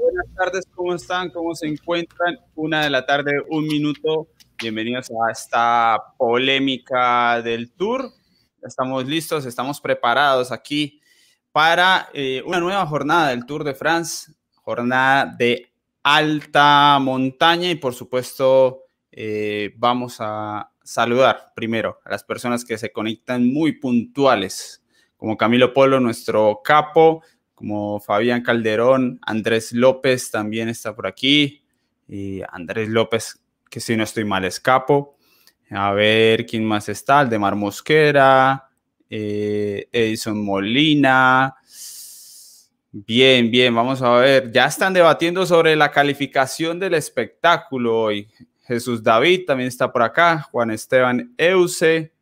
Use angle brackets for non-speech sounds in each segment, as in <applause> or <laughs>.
buenas tardes, ¿cómo están? ¿Cómo se encuentran? Una de la tarde, un minuto. Bienvenidos a esta polémica del Tour. Estamos listos, estamos preparados aquí para eh, una nueva jornada del Tour de France, jornada de alta montaña y por supuesto eh, vamos a saludar primero a las personas que se conectan muy puntuales, como Camilo Polo, nuestro capo, como Fabián Calderón, Andrés López también está por aquí, y Andrés López, que si no estoy mal, es capo. A ver quién más está, el de Mar Mosquera, eh, Edison Molina. Bien, bien, vamos a ver. Ya están debatiendo sobre la calificación del espectáculo hoy. Jesús David también está por acá, Juan Esteban Euse,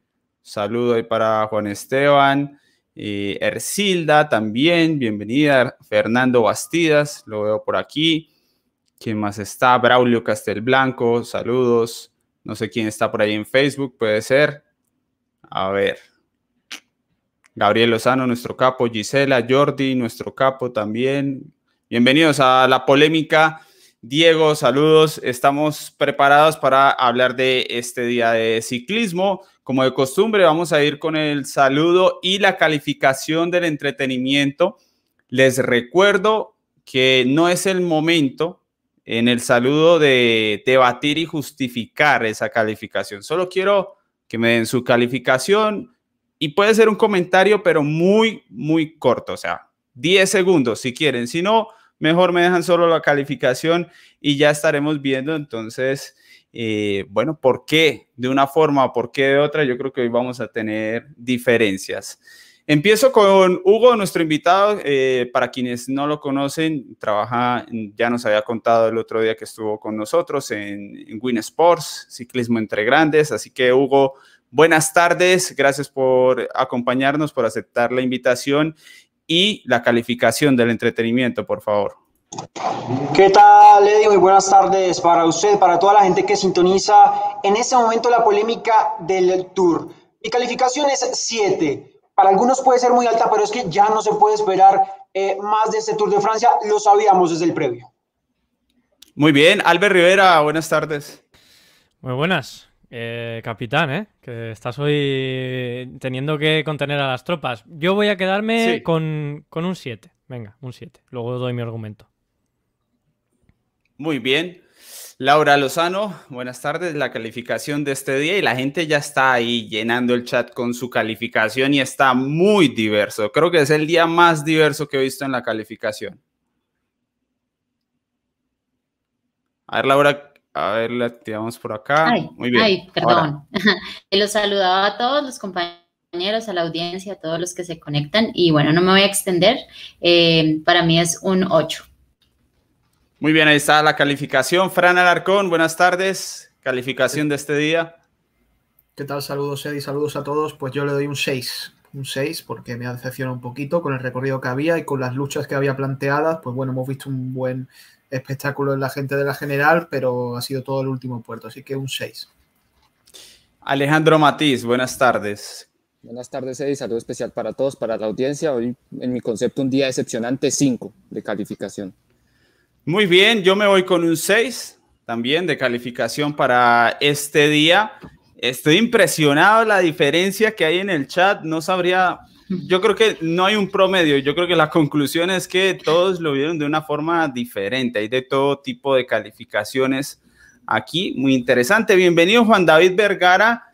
saludo ahí para Juan Esteban, y Ercilda también, bienvenida, Fernando Bastidas, lo veo por aquí, ¿quién más está? Braulio Castelblanco, saludos, no sé quién está por ahí en Facebook, puede ser, a ver, Gabriel Lozano, nuestro capo, Gisela, Jordi, nuestro capo también, bienvenidos a la polémica. Diego, saludos. Estamos preparados para hablar de este día de ciclismo. Como de costumbre, vamos a ir con el saludo y la calificación del entretenimiento. Les recuerdo que no es el momento en el saludo de debatir y justificar esa calificación. Solo quiero que me den su calificación y puede ser un comentario, pero muy, muy corto, o sea, 10 segundos si quieren. Si no, mejor me dejan solo la calificación y ya estaremos viendo entonces, eh, bueno, por qué de una forma por qué de otra, yo creo que hoy vamos a tener diferencias. Empiezo con Hugo, nuestro invitado. Eh, para quienes no lo conocen, trabaja, ya nos había contado el otro día que estuvo con nosotros en Win Sports, ciclismo entre grandes. Así que, Hugo, buenas tardes. Gracias por acompañarnos, por aceptar la invitación y la calificación del entretenimiento, por favor. ¿Qué tal, Eddie? Muy buenas tardes para usted, para toda la gente que sintoniza en este momento la polémica del Tour. Mi calificación es 7. Para algunos puede ser muy alta, pero es que ya no se puede esperar eh, más de este Tour de Francia. Lo sabíamos desde el previo. Muy bien. Albert Rivera, buenas tardes. Muy buenas. Eh, capitán, ¿eh? Que estás hoy teniendo que contener a las tropas. Yo voy a quedarme con, un 7. Venga, un 7. Luego doy mi argumento. Muy bien. Laura Lozano, buenas tardes. La calificación de este día y la gente ya está ahí llenando el chat con su calificación y está muy diverso. Creo que es el día más diverso que he visto en la calificación. A ver, Laura, a ver, la activamos por acá. Muy bien. Ay, perdón. <laughs> Los saludaba a todos los compañeros, a la audiencia, a todos los que se conectan. Y bueno, no me voy a extender. Eh, para mí es un 8. Muy bien, ahí está la calificación. Fran Alarcón, buenas tardes. Calificación de este día. ¿Qué tal? Saludos, Eddie. Saludos a todos. Pues yo le doy un 6. Un 6 porque me ha decepcionado un poquito con el recorrido que había y con las luchas que había planteadas. Pues bueno, hemos visto un buen espectáculo en la gente de la general, pero ha sido todo el último puerto, así que un 6. Alejandro Matiz, buenas tardes. Buenas tardes, Eddie. Saludo especial para todos, para la audiencia. Hoy, en mi concepto, un día decepcionante, 5 de calificación. Muy bien, yo me voy con un 6 también de calificación para este día. Estoy impresionado la diferencia que hay en el chat. No sabría yo creo que no hay un promedio, yo creo que la <laughs> conclusión es que todos lo vieron de una forma diferente, hay de todo tipo de calificaciones aquí, muy interesante. Bienvenido Juan David Vergara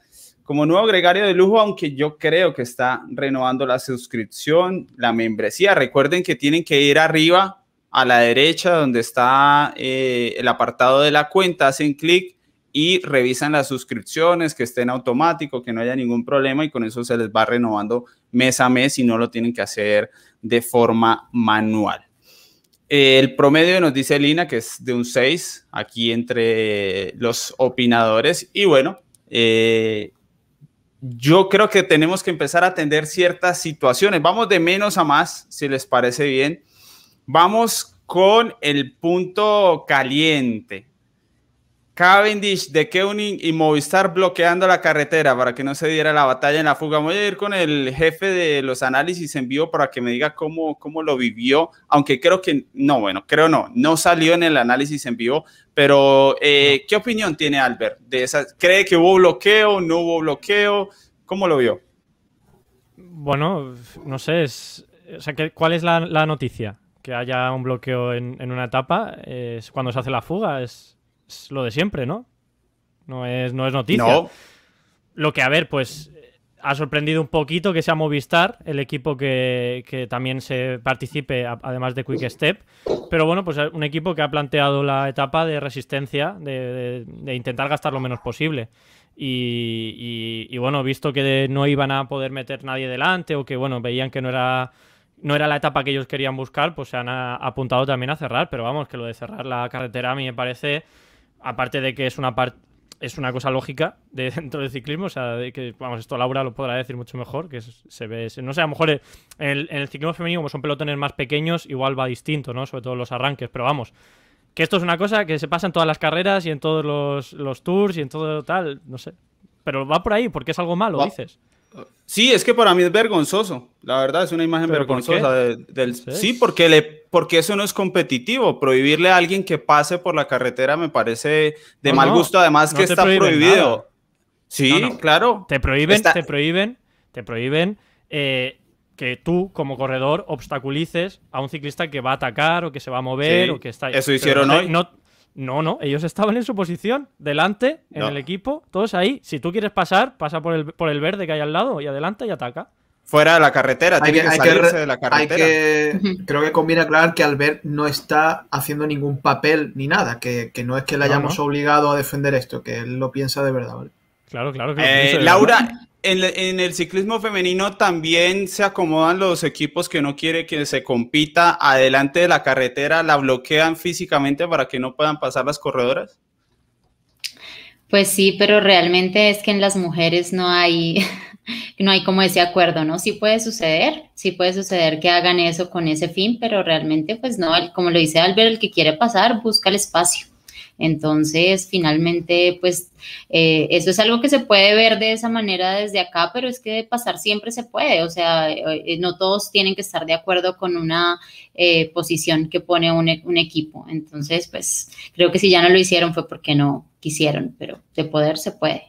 como nuevo gregario de lujo, aunque yo creo que está renovando la suscripción, la membresía. Recuerden que tienen que ir arriba a la derecha donde está eh, el apartado de la cuenta, hacen clic y revisan las suscripciones, que estén automático, que no haya ningún problema y con eso se les va renovando mes a mes y no lo tienen que hacer de forma manual. El promedio nos dice Lina que es de un 6 aquí entre los opinadores y bueno, eh, yo creo que tenemos que empezar a atender ciertas situaciones. Vamos de menos a más, si les parece bien. Vamos con el punto caliente Cavendish, De Keuning y Movistar bloqueando la carretera para que no se diera la batalla en la fuga. Voy a ir con el jefe de los análisis en vivo para que me diga cómo, cómo lo vivió, aunque creo que, no, bueno, creo no, no salió en el análisis en vivo, pero eh, ¿qué opinión tiene Albert de esa? ¿Cree que hubo bloqueo, no hubo bloqueo? ¿Cómo lo vio? Bueno, no sé, es, o ¿cuál es la, noticia? Que haya un bloqueo en, en una etapa es cuando se hace la fuga, es lo de siempre, ¿no? No es, no es noticia. No. Lo que, a ver, pues ha sorprendido un poquito que sea Movistar, el equipo que, también se participe, además de Quick Step. Pero bueno, pues un equipo que ha planteado la etapa de resistencia, de, intentar gastar lo menos posible. Y, y, bueno, visto que no iban a poder meter nadie delante o que bueno, veían que no era, no era la etapa que ellos querían buscar, pues se han apuntado también a cerrar. Pero vamos, que lo de cerrar la carretera a mí me parece aparte de que es una parte es una cosa lógica de, <laughs> dentro del ciclismo, o sea, de que, vamos, esto Laura lo podrá decir mucho mejor, que se ve, no sé, a lo mejor en el, ciclismo femenino, como son pelotones más pequeños, igual va distinto, ¿no? Sobre todo los arranques, pero vamos, que esto es una cosa que se pasa en todas las carreras y en todos los, los tours y en todo tal, no sé. Pero va por ahí, porque es algo malo, dices. Sí, es que para mí es vergonzoso. La verdad es una imagen vergonzosa del. ¿Sí? porque, le, porque eso no es competitivo. Prohibirle a alguien que pase por la carretera me parece de mal gusto. Además que está prohibido. Sí, claro. Te prohíben, te prohíben, te prohíben eh, que tú como corredor obstaculices a un ciclista que va a atacar o que se va a mover o que está. Eso hicieron hoy. No, no, ellos estaban en su posición, delante, en el equipo, todos ahí. Si tú quieres pasar, pasa por el, por el verde que hay al lado y adelanta y ataca. Fuera de la carretera, tiene que, salirse de la carretera. creo que conviene aclarar que Albert no está haciendo ningún papel ni nada, que, no es que le hayamos obligado a defender esto, que él lo piensa de verdad. Claro, claro. que eh, Laura, en, el ciclismo femenino también se acomodan los equipos que no quiere que se compita adelante de la carretera, la bloquean físicamente para que no puedan pasar las corredoras. Pues sí, pero realmente es que en las mujeres no hay, <laughs> no hay como ese acuerdo, ¿no? Sí puede suceder, sí puede suceder que hagan eso con ese fin, pero realmente pues no, como lo dice Albert, el que quiere pasar busca el espacio. Entonces, finalmente, pues eh, eso es algo que se puede ver de esa manera desde acá, pero es que pasar siempre se puede, o sea, eh, no todos tienen que estar de acuerdo con una eh, posición que pone un, un, equipo. Entonces, pues creo que si ya no lo hicieron fue porque no quisieron, pero de poder se puede.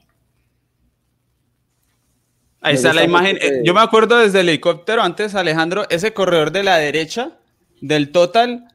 Ahí está la imagen. Yo me acuerdo desde el helicóptero antes, Alejandro, ese corredor de la derecha del total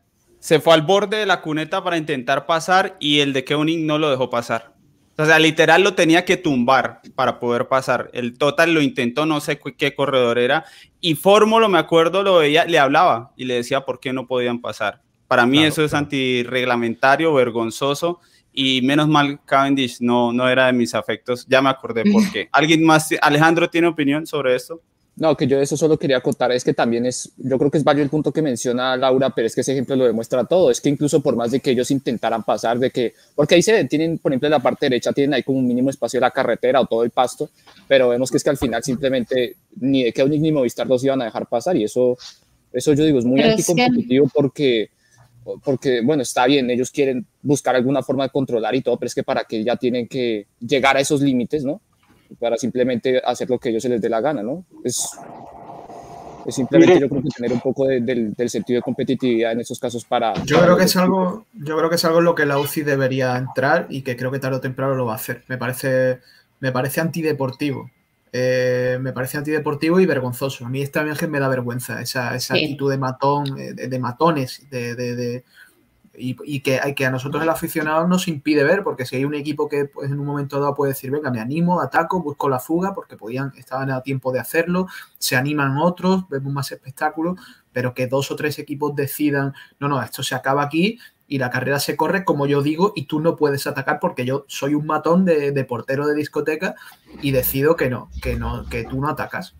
se fue al borde de la cuneta para intentar pasar y el de Keuning no lo dejó pasar. O sea, literal lo tenía que tumbar para poder pasar. El Total lo intentó, no sé qué corredor era. Y Fórmulo, me acuerdo, lo veía, le hablaba y le decía por qué no podían pasar. Para mí eso es antirreglamentario, vergonzoso. Y menos mal Cavendish no, no era de mis afectos. Ya me acordé por <laughs> qué. ¿Alguien más? Alejandro tiene opinión sobre esto? No, que yo eso solo quería contar, es que también es, yo creo que es válido el punto que menciona Laura, pero es que ese ejemplo lo demuestra todo, es que incluso por más de que ellos intentaran pasar, de que, porque ahí se tienen, por ejemplo, en la parte derecha tienen ahí como un mínimo espacio de la carretera o todo el pasto, pero vemos que es que al final simplemente ni de Keunic ni Movistar los iban a dejar pasar y eso, eso yo digo, es muy anticompetitivo porque, porque, bueno, está bien, ellos quieren buscar alguna forma de controlar y todo, pero es que para que ya tienen que llegar a esos límites, ¿no? Para simplemente hacer lo que ellos se les dé la gana, ¿no? Es, es simplemente yo creo que tener un poco del, sentido de competitividad en esos casos para... Yo creo que es algo, yo creo que es algo en lo que la UCI debería entrar y que creo que tarde o temprano lo va a hacer. Me parece, me parece antideportivo. Eh, me parece antideportivo y vergonzoso. A mí esta imagen me da vergüenza, esa, esa actitud de matón, eh, de, matones, de, y, que, que a nosotros el aficionado nos impide ver, porque si hay un equipo que pues, en un momento dado puede decir, venga, me animo, ataco, busco la fuga, porque podían, estaban a tiempo de hacerlo, se animan otros, vemos más espectáculos, pero que dos o tres equipos decidan, no, no, esto se acaba aquí y la carrera se corre como yo digo y tú no puedes atacar porque yo soy un matón de, de portero de discoteca y decido que no, que no, que tú no atacas.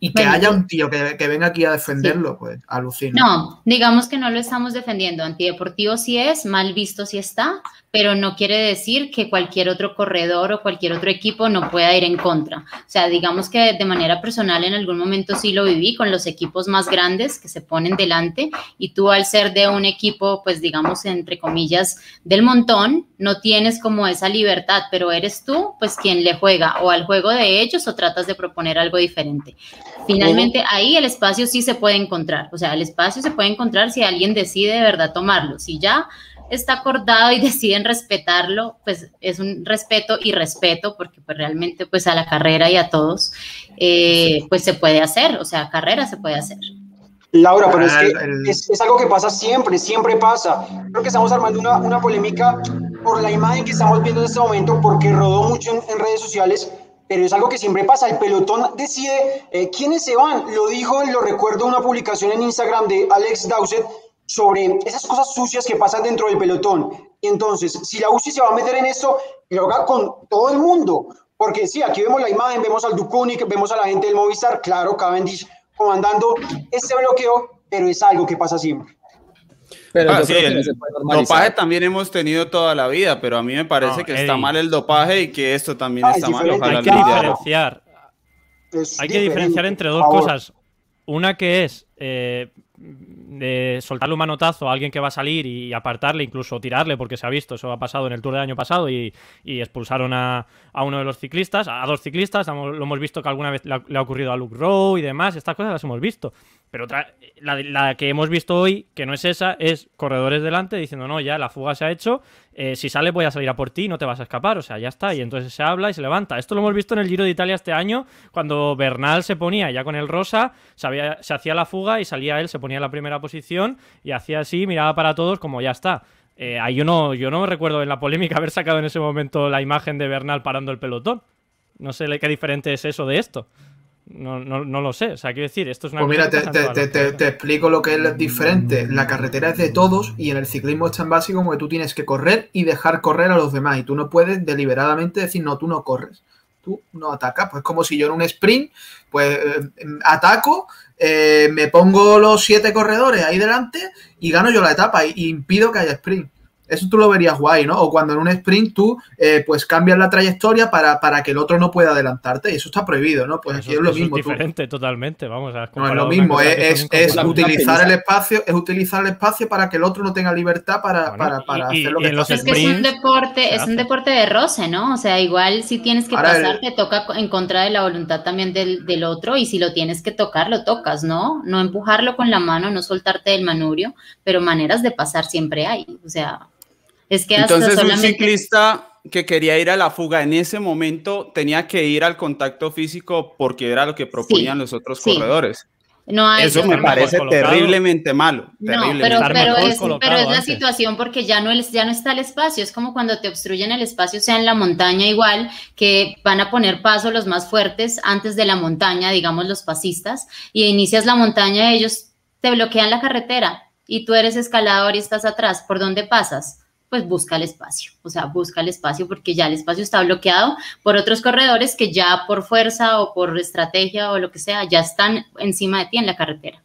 Y que haya un tío que, que, venga aquí a defenderlo, pues alucina. No, digamos que venga aquí a defenderlo, sí. pues alucina. No, digamos que no lo estamos defendiendo. Antideportivo sí es, mal visto sí está, pero no quiere decir que cualquier otro corredor o cualquier otro equipo no pueda ir en contra. O sea, digamos que de manera personal en algún momento sí lo viví con los equipos más grandes que se ponen delante y tú al ser de un equipo, pues digamos, entre comillas, del montón, no tienes como esa libertad, pero eres tú, pues quien le juega o al juego de ellos o tratas de proponer algo diferente. Finalmente, ahí el espacio sí se puede encontrar, o sea, el espacio se puede encontrar si alguien decide de verdad tomarlo. Si ya está acordado y <laughs> deciden respetarlo, pues es un respeto y respeto, porque pues realmente pues a la carrera y a todos, eh, pues se puede hacer, o sea, carrera se puede hacer. Laura, pero es que es, es, algo que pasa siempre, siempre pasa. Creo que estamos armando una, una, polémica por la imagen que estamos viendo en este momento, porque rodó mucho en, en redes sociales, pero es algo que siempre pasa. El pelotón decide eh, quiénes se van. Lo dijo, lo recuerdo, una publicación en Instagram de Alex Dowsett, sobre esas cosas sucias que pasan dentro del pelotón. Y entonces, si la UCI se va a meter en esto, lo haga con todo el mundo. Porque sí, aquí vemos la imagen, vemos al Ducunic, vemos a la gente del Movistar, claro, Cavendish comandando este bloqueo, pero es algo que pasa siempre. Pero ah, sí, el dopaje también hemos tenido toda la vida, pero a mí me parece no, que Eddie. está mal el dopaje y que esto también ah, está mal. Hay que diferenciar. hay que diferenciar entre dos cosas. Una que es eh, de soltarle un manotazo a alguien que va a salir y apartarle, incluso tirarle, porque se ha visto, eso ha pasado en el Tour del año pasado y, y expulsaron a, a, uno de los ciclistas, a dos ciclistas, lo hemos visto que alguna vez le ha, le ha, ocurrido a Luke Rowe y demás, estas cosas las hemos visto. Pero otra, la, la, que hemos visto hoy, que no es esa, es corredores delante diciendo, no, ya la fuga se ha hecho, eh, si sale voy a salir a por ti, no te vas a escapar, o sea, ya está, y entonces se habla y se levanta. Esto lo hemos visto en el Giro de Italia este año, cuando Bernal se ponía ya con el rosa, se, había, se hacía la fuga y salía él, se ponía en la primera posición y hacía así, miraba para todos como ya está. Eh, ahí yo no, yo no recuerdo en la polémica haber sacado en ese momento la imagen de Bernal parando el pelotón. No sé qué diferente es eso de esto. No, no, no, lo sé. O sea, quiero decir, esto es una. Pues mira, te, te, te, te, explico lo que es diferente. La carretera es de todos y en el ciclismo es tan básico como que tú tienes que correr y dejar correr a los demás. Y tú no puedes deliberadamente decir, no, tú no corres. Tú no atacas. Pues como si yo en un sprint, pues eh, ataco, eh, me pongo los siete corredores ahí delante y gano yo la etapa y, y impido que haya sprint. Eso tú lo verías guay, ¿no? O cuando en un sprint tú eh, pues cambias la trayectoria para, para, que el otro no pueda adelantarte y eso está prohibido, ¿no? Pues eso, aquí es lo mismo. Es diferente tú. totalmente, vamos a No es lo mismo, es, es, es utilizar el espacio, es utilizar el espacio para que el otro no tenga libertad para, bueno, para, para y, hacer lo que está Es que es un deporte, es un deporte de roce, ¿no? O sea, igual si tienes que Ahora pasar, el... te toca en contra de la voluntad también del, del otro y si lo tienes que tocar, lo tocas, ¿no? No empujarlo con la mano, no soltarte del manubrio, pero maneras de pasar siempre hay. O sea, es que Entonces solamente... un ciclista que quería ir a la fuga en ese momento tenía que ir al contacto físico porque era lo que proponían sí, los otros sí. corredores. No hay, Eso me parece terriblemente malo. Terriblemente. No, pero, pero, es, pero es, la situación porque ya no, ya no está el espacio. Es como cuando te obstruyen el espacio, sea en la montaña igual, que van a poner paso los más fuertes antes de la montaña, digamos los pasistas, y inicias la montaña, ellos te bloquean la carretera y tú eres escalador y estás atrás. ¿Por dónde pasas? Pues busca el espacio, o sea, busca el espacio porque ya el espacio está bloqueado por otros corredores que ya por fuerza o por estrategia o lo que sea, ya están encima de ti en la carretera.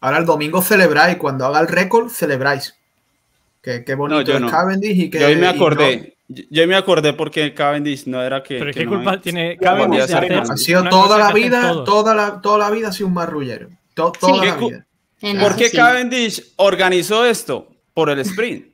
Ahora el domingo celebráis, cuando haga el récord, celebráis. Qué, qué bonito no, no. es Cavendish y que... Yo me acordé, no... yo me acordé porque Cavendish no era que... Pero que qué culpa no, tiene Cavendish de hacer Ha sido toda la vida, toda la, toda la vida ha sido un marrullero. To, toda sí. la vida. ¿Por qué sí. Cavendish organizó esto? Por el sprint.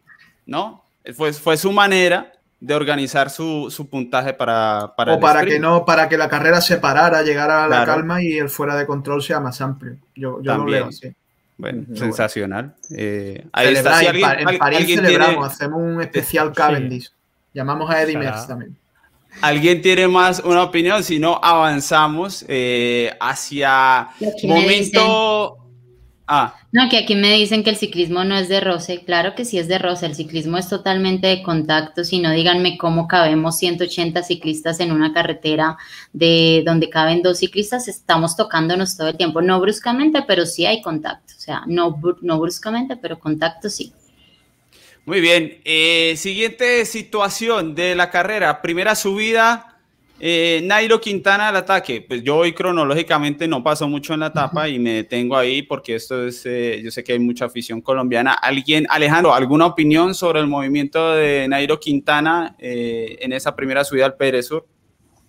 ¿No? Fue, fue su manera de organizar su, su puntaje para, para o para sprint. que no para que la carrera se parara llegara a la claro. calma y el fuera de control sea más amplio yo, yo lo leo así bueno, Muy sensacional bueno. Eh, ahí está. Si alguien, en París celebramos tiene... hacemos un especial Cavendish sí. llamamos a Eddie Merckx también ¿Alguien tiene más una opinión? Si no, avanzamos eh, hacia momento Ah. No, que aquí me dicen que el ciclismo no es de roce. Claro que sí es de roce. El ciclismo es totalmente de contacto. Si no, díganme cómo cabemos 180 ciclistas en una carretera de donde caben dos ciclistas. Estamos tocándonos todo el tiempo. No bruscamente, pero sí hay contacto. O sea, no, no bruscamente, pero contacto sí. Muy bien. Eh, siguiente situación de la carrera. Primera subida Eh, Nairo Quintana al ataque, pues yo hoy cronológicamente no paso mucho en la etapa y me detengo ahí porque esto es, eh, yo sé que hay mucha afición colombiana. ¿Alguien, Alejandro, alguna opinión sobre el movimiento de Nairo Quintana eh, en esa primera subida al Pérez Sur?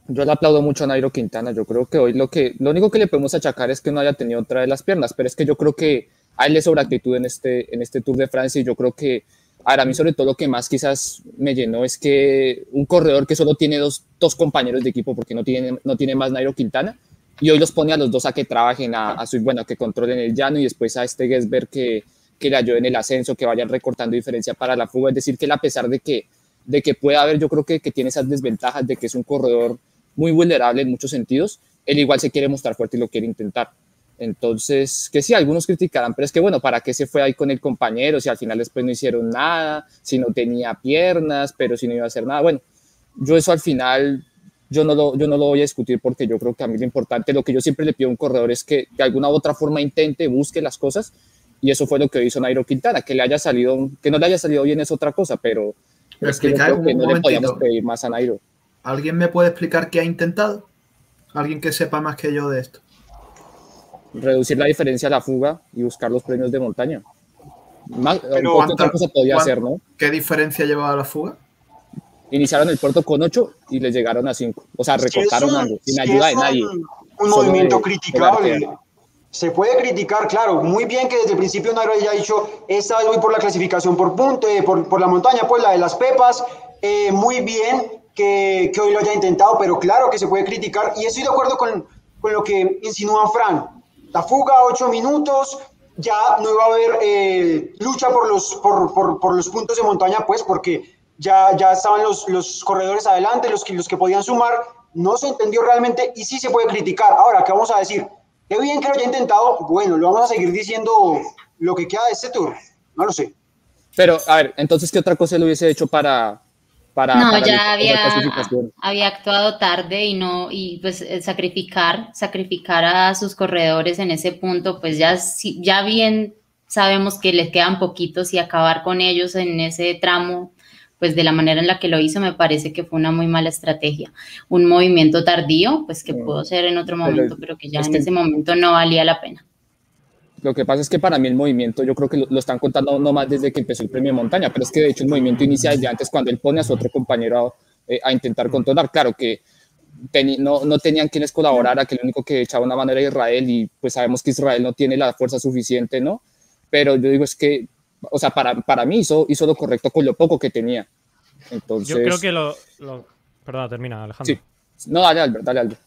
Yo le aplaudo mucho a Nairo Quintana. Yo creo que hoy lo que lo único que le podemos achacar es que no haya tenido otra de las piernas, pero es que yo creo que hay le sobra actitud en este, en este Tour de Francia y yo creo que Ahora, a mí sobre todo lo que más quizás me llenó es que un corredor que solo tiene dos, dos compañeros de equipo porque no tiene, no tiene más Nairo Quintana y hoy los pone a los dos a que trabajen, a, bueno, que controlen el llano y después a este Gesberg que, que le ayude en el ascenso, que vayan recortando diferencia para la fuga. Es decir, que a pesar de que, de que pueda haber, yo creo que, que tiene esas desventajas de que es un corredor muy vulnerable en muchos sentidos, él igual se quiere mostrar fuerte y lo quiere intentar. Entonces, que sí, algunos criticarán, pero es que bueno, ¿para qué se fue ahí con el compañero si al final después no hicieron nada, si no tenía piernas, pero si no iba a hacer nada? Bueno, yo eso al final, yo no lo, yo no lo voy a discutir porque yo creo que a mí lo importante, lo que yo siempre le pido a un corredor es que de alguna u otra forma intente, busque las cosas y eso fue lo que hizo Nairo Quintana, que le haya salido, que no le haya salido bien es otra cosa, pero, pero es que, yo creo que no le podíamos pedir más a Nairo. ¿Alguien me puede explicar qué ha intentado? ¿Alguien que sepa más que yo de esto? Reducir la diferencia a la fuga y buscar los premios de montaña. Más, Pero otra cosa podía hacer, ¿no? ¿Qué diferencia llevaba la fuga? Iniciaron el puerto con 8 y les llegaron a 5. O sea, recortaron es algo, sin ayuda de nadie. Un movimiento de, criticable. Se puede criticar, claro. Muy bien que desde el principio Nairo haya dicho, esta vez voy por la clasificación por punto, eh, por, por, la montaña, pues la de las pepas. Eh, muy bien que, que, hoy lo haya intentado, pero claro que se puede criticar. Y estoy de acuerdo con, con lo que insinúa Fran la fuga, ocho minutos, ya no iba a haber eh, lucha por los, por, por, los puntos de montaña, pues porque ya, ya estaban los, los corredores adelante, los que, los que podían sumar, no se entendió realmente y sí se puede criticar. Ahora, ¿qué vamos a decir? Qué bien que lo haya intentado, bueno, lo vamos a seguir diciendo lo que queda de este tour, no lo sé. Pero, a ver, entonces, ¿qué otra cosa le hubiese hecho para, no, ya había, había actuado tarde y no, y pues eh, sacrificar, sacrificar a sus corredores en ese punto, pues ya, ya bien sabemos que les quedan poquitos y acabar con ellos en ese tramo, pues de la manera en la que lo hizo, me parece que fue una muy mala estrategia. Un movimiento tardío, pues que pudo ser en otro momento, pero, que ya en ese momento no valía la pena. Lo que pasa es que para mí el movimiento, yo creo que lo, están contando no más desde que empezó el premio montaña, pero es que de hecho el movimiento inicia desde antes cuando él pone a su otro compañero a, eh, a intentar controlar. Claro que no, no, tenían quienes colaborara, que el único que echaba una mano era Israel y pues sabemos que Israel no tiene la fuerza suficiente, ¿no? Pero yo digo es que, o sea, para, para mí hizo, hizo lo correcto con lo poco que tenía. Entonces, yo creo que lo... lo... Perdona, termina, Alejandro. Sí. No, dale, Albert, dale, Albert.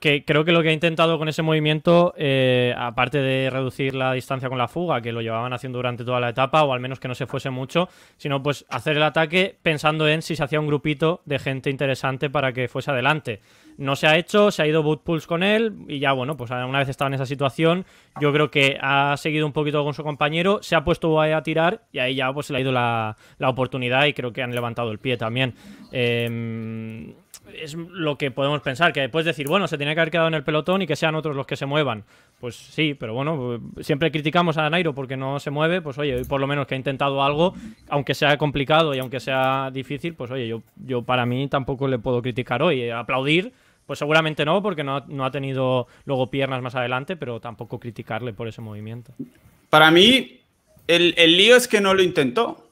Que creo que lo que ha intentado con ese movimiento, eh, aparte de reducir la distancia con la fuga, que lo llevaban haciendo durante toda la etapa, o al menos que no se fuese mucho, sino pues hacer el ataque pensando en si se hacía un grupito de gente interesante para que fuese adelante. No se ha hecho, se ha ido Bootpulse con él, y ya bueno, pues una vez estaba en esa situación, yo creo que ha seguido un poquito con su compañero, se ha puesto a tirar, y ahí ya pues le ha ido la, la oportunidad, y creo que han levantado el pie también. Eh, es lo que podemos pensar, que después decir, bueno, se tiene que haber quedado en el pelotón y que sean otros los que se muevan. Pues sí, pero bueno, siempre criticamos a Nairo porque no se mueve, pues oye, por lo menos que ha intentado algo, aunque sea complicado y aunque sea difícil, pues oye, yo, yo para mí tampoco le puedo criticar hoy. Aplaudir, pues seguramente no, porque no, no ha tenido luego piernas más adelante, pero tampoco criticarle por ese movimiento. Para mí, el, el lío es que no lo intentó.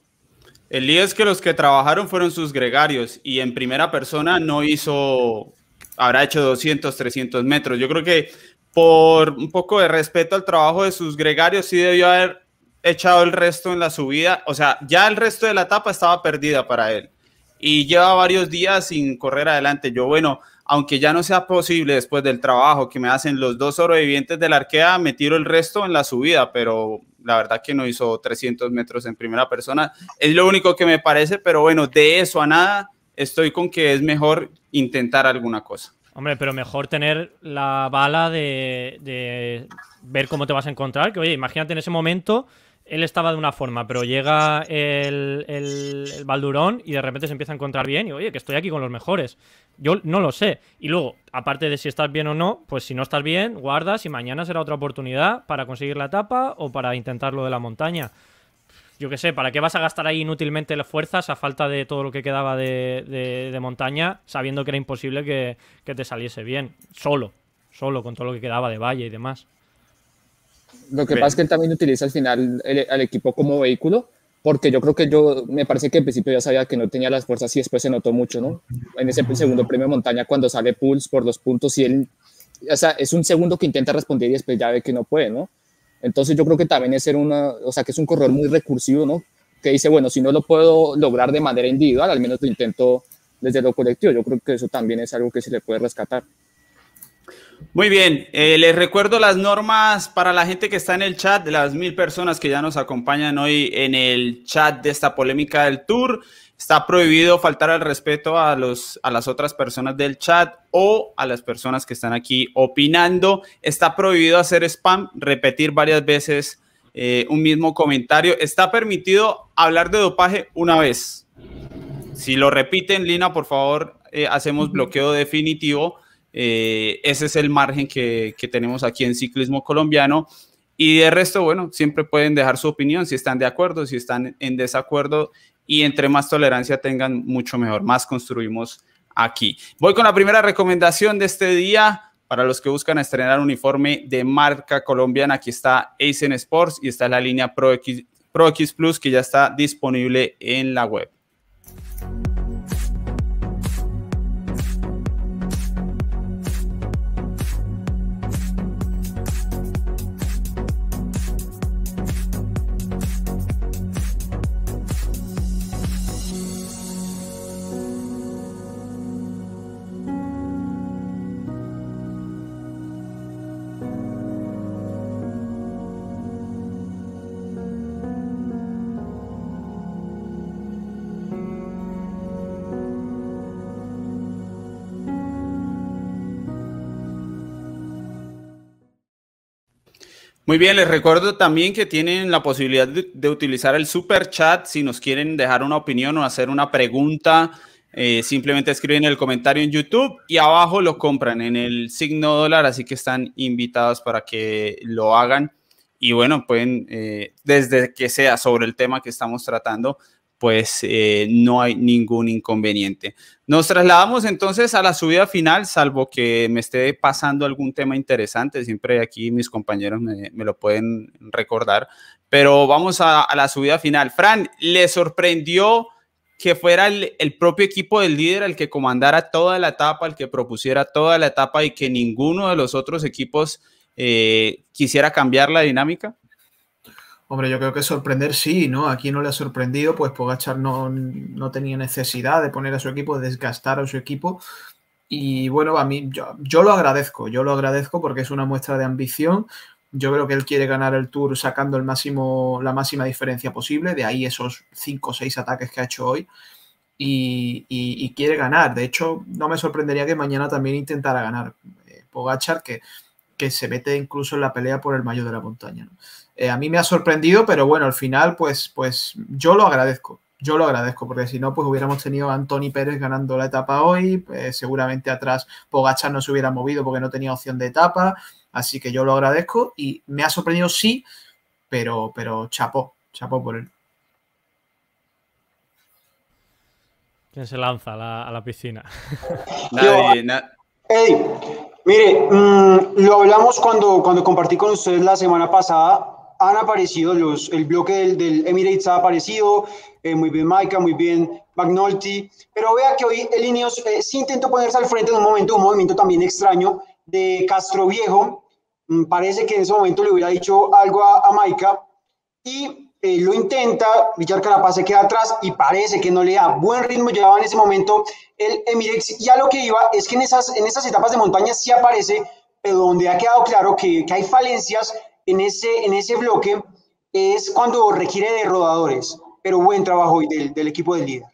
El lío es que los que trabajaron fueron sus gregarios y en primera persona no hizo, habrá hecho 200, 300 metros. Yo creo que por un poco de respeto al trabajo de sus gregarios, sí debió haber echado el resto en la subida. O sea, ya el resto de la etapa estaba perdida para él y lleva varios días sin correr adelante. Yo, bueno, aunque ya no sea posible después del trabajo que me hacen los dos sobrevivientes de la arquea, me tiro el resto en la subida, pero la verdad que no hizo 300 metros en primera persona. Es lo único que me parece, pero bueno, de eso a nada, estoy con que es mejor intentar alguna cosa. Hombre, pero mejor tener la bala de, de ver cómo te vas a encontrar. Que oye, imagínate en ese momento él estaba de una forma, pero llega el, el, el, Baldurón y de repente se empieza a encontrar bien y oye, que estoy aquí con los mejores. Yo no lo sé. Y luego, aparte de si estás bien o no, pues si no estás bien, guardas y mañana será otra oportunidad para conseguir la etapa o para intentar lo de la montaña. yo qué sé, ¿para qué vas a gastar ahí inútilmente las fuerzas a falta de todo lo que quedaba de, montaña, sabiendo que era imposible que, te saliese bien? Solo, solo, con todo lo que quedaba de valle y demás. Lo que pasa es que él también utiliza al final al equipo como vehículo, porque yo creo que yo, me parece que al principio ya sabía que no tenía las fuerzas y después se notó mucho, ¿no? En ese segundo premio montaña, cuando sale Pulse por los puntos y él, o sea, es un segundo que intenta responder y después ya ve que no puede, ¿no? Entonces yo creo que también es ser una, o sea, que es un corredor muy recursivo, ¿no? Que dice, bueno, si no lo puedo lograr de manera individual, al menos lo intento desde lo colectivo. Yo creo que eso también es algo que se le puede rescatar. Muy bien, eh, les recuerdo las normas para la gente que está en el chat, de las mil personas que ya nos acompañan hoy en el chat de esta polémica del tour. Está prohibido faltar al respeto a, los, a las otras personas del chat o a las personas que están aquí opinando. Está prohibido hacer spam, repetir varias veces eh, un mismo comentario. Está permitido hablar de dopaje una vez. Si lo repiten, Lina, por favor, eh, hacemos bloqueo definitivo. Eh, ese es el margen que, tenemos aquí en ciclismo colombiano. Y de resto, bueno, siempre pueden dejar su opinión si están de acuerdo, si están en desacuerdo y entre más tolerancia tengan, mucho mejor, más construimos aquí. Voy con la primera recomendación de este día. Para los que buscan estrenar uniforme de marca colombiana, aquí está Aizen Sports y está la línea Pro X, Pro X Plus que ya está disponible en la web. Muy bien, les recuerdo también que tienen la posibilidad de, utilizar el super chat si nos quieren dejar una opinión o hacer una pregunta. Eh, simplemente escriben el comentario en YouTube y abajo lo compran en el signo dólar, así que están invitados para que lo hagan. Y bueno, pueden, eh, desde que sea sobre el tema que estamos tratando, pues eh, no hay ningún inconveniente. Nos trasladamos entonces a la subida final, salvo que me esté pasando algún tema interesante, siempre aquí mis compañeros me, lo pueden recordar, pero vamos a, la subida final. Fran, ¿le sorprendió que fuera el, propio equipo del líder el que comandara toda la etapa, el que propusiera toda la etapa y que ninguno de los otros equipos eh, quisiera cambiar la dinámica? Hombre, yo creo que sorprender sí, ¿no? Aquí no le ha sorprendido, pues Pogachar no, no tenía necesidad de poner a su equipo, de desgastar a su equipo. Y bueno, a mí yo, yo, lo agradezco, yo lo agradezco porque es una muestra de ambición. Yo creo que él quiere ganar el Tour sacando el máximo, la máxima diferencia posible, de ahí esos cinco o seis ataques que ha hecho hoy. Y, y, quiere ganar. De hecho, no me sorprendería que mañana también intentara ganar eh, Pogachar, que, que se mete incluso en la pelea por el mayo de la montaña. ¿no? Eh, a mí me ha sorprendido, pero bueno, al final, pues, pues yo lo agradezco. Yo lo agradezco, porque si no, pues hubiéramos tenido a Antoni Pérez ganando la etapa hoy. Pues, seguramente atrás Pogachar no se hubiera movido porque no tenía opción de etapa. Así que yo lo agradezco y me ha sorprendido, sí, pero, pero chapó, chapó por él. ¿Quién se lanza a la, piscina? <laughs> mire, mm, lo hablamos cuando, cuando compartí con ustedes la semana pasada han aparecido, los, el bloque del, Emirates ha aparecido, eh, muy bien Maika, muy bien McNulty, pero vea que hoy el Ineos eh, sí intentó ponerse al frente en un momento, un movimiento también extraño de Castro Viejo, mm, parece que en ese momento le hubiera dicho algo a, a y eh, lo intenta, Richard Carapaz se queda atrás y parece que no le da buen ritmo, llevaba en ese momento el Emirates, y a lo que iba es que en esas, en esas etapas de montaña sí aparece, pero donde ha quedado claro que, que hay falencias en ese, en ese bloque es cuando requiere de rodadores, pero buen trabajo hoy del, del equipo del líder.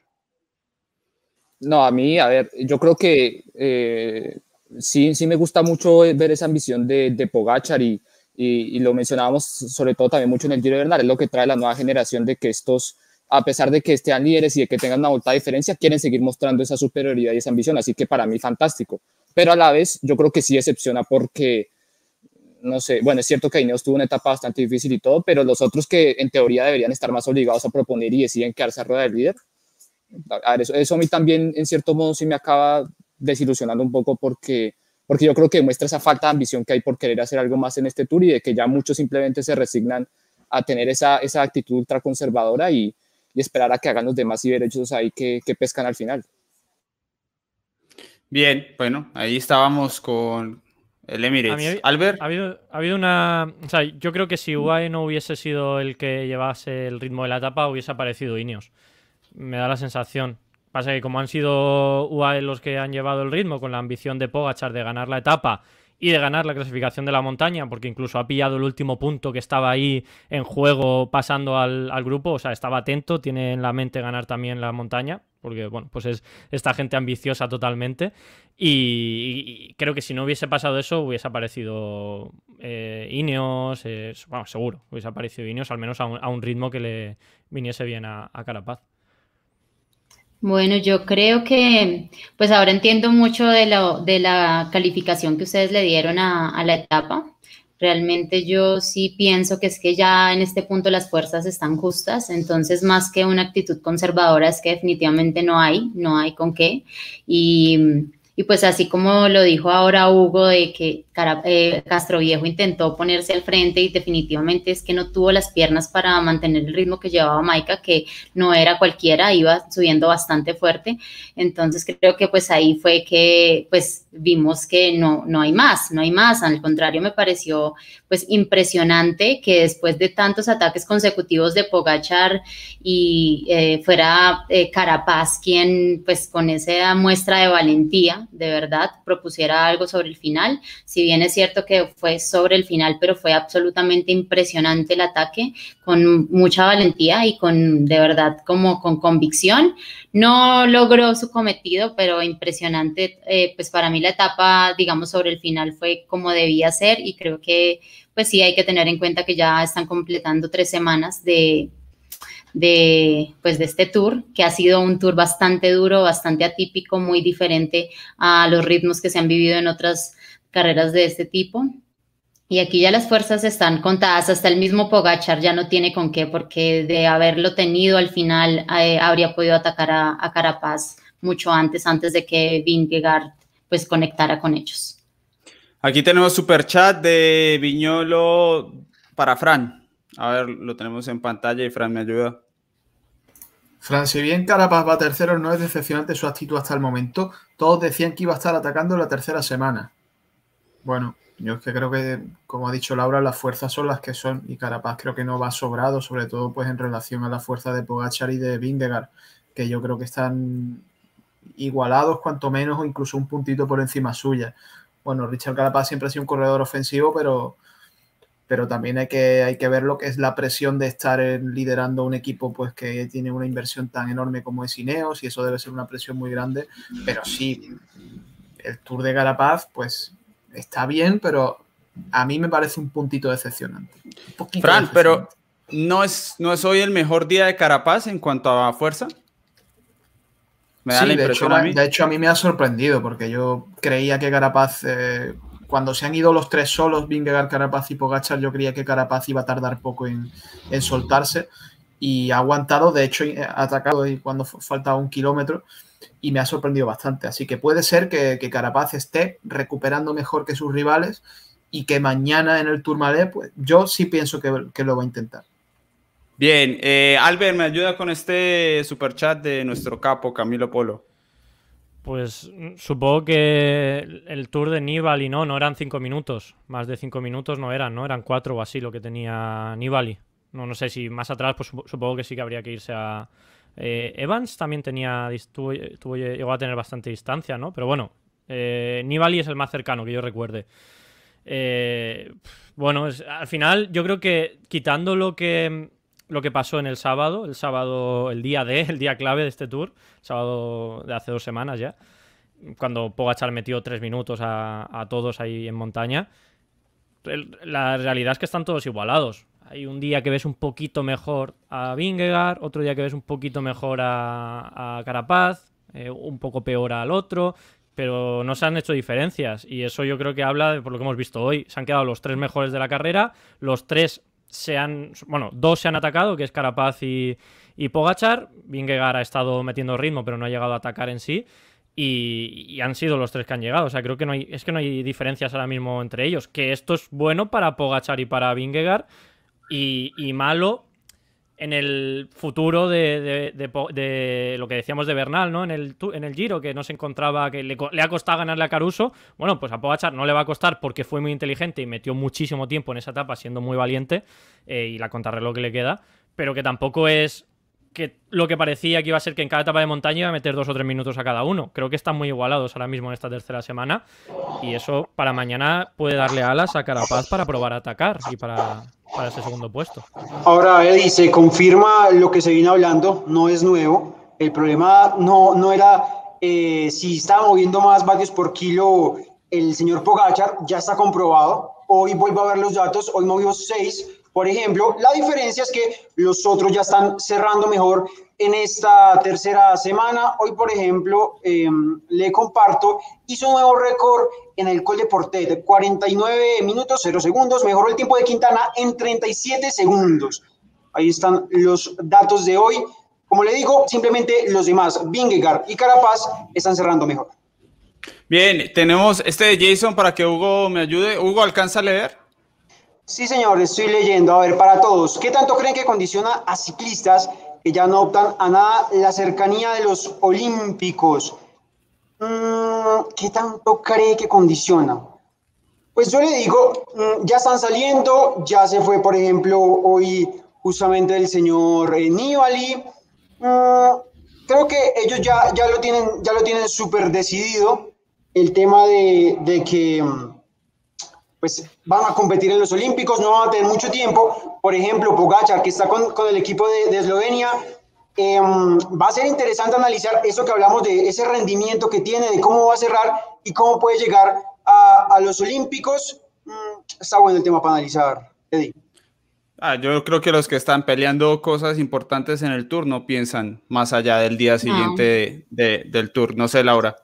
No, a mí, a ver, yo creo que eh, sí, sí me gusta mucho ver esa ambición de, de Pogachar y, y, lo mencionábamos sobre todo también mucho en el Giro de Bernal, es lo que trae la nueva generación de que estos, a pesar de que estén líderes y de que tengan una volta de diferencia, quieren seguir mostrando esa superioridad y esa ambición, así que para mí fantástico. Pero a la vez yo creo que sí decepciona porque no sé, bueno, es cierto que Ineos tuvo una etapa bastante difícil y todo, pero los otros que en teoría deberían estar más obligados a proponer y deciden quedarse a rueda del líder, a ver, eso, eso a mí también en cierto modo sí me acaba desilusionando un poco porque, porque yo creo que muestra esa falta de ambición que hay por querer hacer algo más en este tour y de que ya muchos simplemente se resignan a tener esa, esa actitud ultraconservadora y, y esperar a que hagan los demás y ver ellos ahí que, que pescan al final. Bien, bueno, ahí estábamos con el Emirates. Albert. Ha habido, ha habido una. O sea, yo creo que si UAE no hubiese sido el que llevase el ritmo de la etapa, hubiese aparecido Ineos. Me da la sensación. Pasa que como han sido UAE los que han llevado el ritmo con la ambición de Pogachar de ganar la etapa y de ganar la clasificación de la montaña, porque incluso ha pillado el último punto que estaba ahí en juego pasando al, al, grupo, o sea, estaba atento, tiene en la mente ganar también la montaña, porque, bueno, pues es esta gente ambiciosa totalmente, y, creo que si no hubiese pasado eso, hubiese aparecido eh, Ineos, eh, bueno, seguro, hubiese aparecido Ineos, al menos a un, ritmo que le viniese bien a, Carapaz. Bueno, yo creo que, pues ahora entiendo mucho de, de la calificación que ustedes le dieron a, la etapa. Realmente yo sí pienso que es que ya en este punto las fuerzas están justas, entonces más que una actitud conservadora es que definitivamente no hay, no hay con qué. Y, y pues así como lo dijo ahora Hugo de que eh, Castro Viejo intentó ponerse al frente y definitivamente es que no tuvo las piernas para mantener el ritmo que llevaba Maika, que no era cualquiera, iba subiendo bastante fuerte. Entonces creo que pues ahí fue que pues vimos que no, no hay más, no hay más. Al contrario, me pareció pues impresionante que después de tantos ataques consecutivos de Pogachar y eh, fuera eh, Carapaz quien pues con esa muestra de valentía, de verdad, propusiera algo sobre el final. Si bien es cierto que fue sobre el final, pero fue absolutamente impresionante el ataque, con mucha valentía y con, de verdad, como con convicción. No logró su cometido, pero impresionante, eh, pues para mí la etapa, digamos, sobre el final fue como debía ser y creo que, pues sí, hay que tener en cuenta que ya están completando tres semanas de, de, pues, de este tour, que ha sido un tour bastante duro, bastante atípico, muy diferente a los ritmos que se han vivido en otras carreras de este tipo. Y aquí ya las fuerzas están contadas, hasta el mismo Pogachar ya no tiene con qué, porque de haberlo tenido al final eh, habría podido atacar a, a, Carapaz mucho antes, antes de que Vingegaard pues conectara con ellos. Aquí tenemos super chat de Viñolo para Fran. A ver, lo tenemos en pantalla y Fran me ayuda. Fran, si bien Carapaz va tercero, no es decepcionante su actitud hasta el momento. Todos decían que iba a estar atacando la tercera semana. Bueno, yo es que creo que, como ha dicho Laura, las fuerzas son las que son y Carapaz creo que no va sobrado, sobre todo pues en relación a la fuerza de Pogachar y de Vingegaard, que yo creo que están igualados cuanto menos o incluso un puntito por encima suya. Bueno, Richard Carapaz siempre ha sido un corredor ofensivo, pero, pero también hay que, hay que ver lo que es la presión de estar liderando un equipo pues que tiene una inversión tan enorme como es Ineos y eso debe ser una presión muy grande, pero sí, el Tour de Carapaz pues está bien, pero a mí me parece un puntito decepcionante. Un Fran, decepcionante. pero ¿no es, ¿no es hoy el mejor día de Carapaz en cuanto a fuerza? Me da sí, la impresión de hecho, a mí. De hecho, a mí me ha sorprendido porque yo creía que Carapaz, eh, cuando se han ido los tres solos, Vingegaard, Carapaz y Pogachar, yo creía que Carapaz iba a tardar poco en, en soltarse y ha aguantado, de hecho, ha atacado cuando faltaba un kilómetro y me ha sorprendido bastante. Así que puede ser que, que, Carapaz esté recuperando mejor que sus rivales y que mañana en el Tourmalet, pues yo sí pienso que, que lo va a intentar. Bien, eh, Albert, ¿me ayuda con este super chat de nuestro capo Camilo Polo? Pues supongo que el tour de Nibali no, no eran cinco minutos, más de cinco minutos no eran, ¿no? Eran cuatro o así lo que tenía Nibali. No, no sé si más atrás, pues supongo que sí que habría que irse a, eh, Evans también tenía, tuvo, llegó a tener bastante distancia, ¿no? Pero bueno, eh, Nibali es el más cercano que yo recuerde. Eh, bueno, al final yo creo que quitando lo que, lo que pasó en el sábado, el sábado, el día D, el día clave de este tour, sábado de hace dos semanas ya, cuando Pogachar metió tres minutos a, todos ahí en montaña, el, la realidad es que están todos igualados. Hay un día que ves un poquito mejor a Vingegaard, otro día que ves un poquito mejor a, Carapaz, eh, un poco peor al otro. pero no se han hecho diferencias. Y eso yo creo que habla de por lo que hemos visto hoy. Se han quedado los tres mejores de la carrera, los tres se han, bueno, dos se han atacado, que es Carapaz y, y Pogachar. Vingegaard ha estado metiendo ritmo, pero no ha llegado a atacar en sí. Y, han sido los tres que han llegado. O sea, creo que no hay, es que no hay diferencias ahora mismo entre ellos. Que esto es bueno para Pogachar y para Vingegaard y, malo en el futuro de, lo que decíamos de Bernal, ¿no? En el, en el Giro, que no se encontraba, que le, ha costado ganarle a Caruso. Bueno, pues a Pogachar no le va a costar porque fue muy inteligente y metió muchísimo tiempo en esa etapa siendo muy valiente eh, y la contrarreloj que le queda, pero que tampoco es que lo que parecía que iba a ser que en cada etapa de montaña iba a meter dos o tres minutos a cada uno. Creo que están muy igualados ahora mismo en esta tercera semana y eso para mañana puede darle alas a Carapaz para probar a atacar y para, para ese segundo puesto. Ahora, Eddie, se confirma lo que se viene hablando, no es nuevo. El problema no, no era eh, si estaba moviendo más vatios por kilo el señor Pogachar, ya está comprobado. Hoy vuelvo a ver los datos, hoy movió 6 por ejemplo, la diferencia es que los otros ya están cerrando mejor en esta tercera semana. Hoy, por ejemplo, em, le comparto, hizo un nuevo récord en el Col de Portet, 49 minutos 0 segundos, mejoró el tiempo de Quintana en 37 segundos. Ahí están los datos de hoy. Como le digo, simplemente los demás, Vingegaard y Carapaz, están cerrando mejor. Bien, tenemos este de Jason para que Hugo me ayude. Hugo, ¿alcanza a leer? Sí, señor, estoy leyendo. A ver, para todos, ¿qué tanto creen que condiciona a ciclistas que ya no optan a nada la cercanía de los olímpicos? Mm, ¿Qué tanto cree que condiciona? Pues yo le digo, mm, ya están saliendo, ya se fue, por ejemplo, hoy justamente el señor eh, Nibali. Mm, creo que ellos ya, ya lo tienen, ya lo tienen súper decidido. El tema de, de que pues van a competir en los Olímpicos, no van a tener mucho tiempo. Por ejemplo, Pogacar, que está con, con el equipo de, de Eslovenia, em, va a ser interesante analizar eso que hablamos de ese rendimiento que tiene, de cómo va a cerrar y cómo puede llegar a, a los Olímpicos. Mm, está bueno el tema para analizar, Eddie. Ah, yo creo que los que están peleando cosas importantes en el tour no piensan más allá del día siguiente de, del tour. No sé, Laura.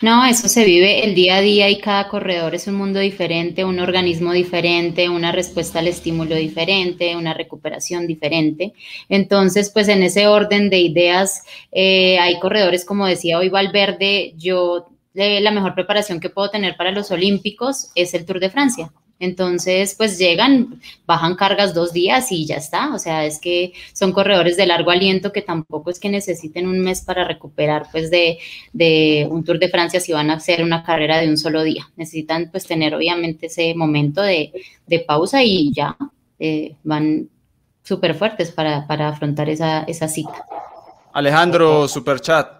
No, eso se vive el día a día y cada corredor es un mundo diferente, un organismo diferente, una respuesta al estímulo diferente, una recuperación diferente. Entonces, pues en ese orden de ideas, eh, hay corredores, como decía hoy Valverde, yo eh, la mejor preparación que puedo tener para los Olímpicos es el Tour de Francia. Entonces, pues llegan, bajan cargas dos días y ya está. O sea, es que son corredores de largo aliento que tampoco es que necesiten un mes para recuperar, pues, de, un Tour de Francia si van a hacer una carrera de un solo día. Necesitan, pues, tener obviamente ese momento de, pausa y ya eh, van súper fuertes para, afrontar esa, esa cita. Alejandro, super chat.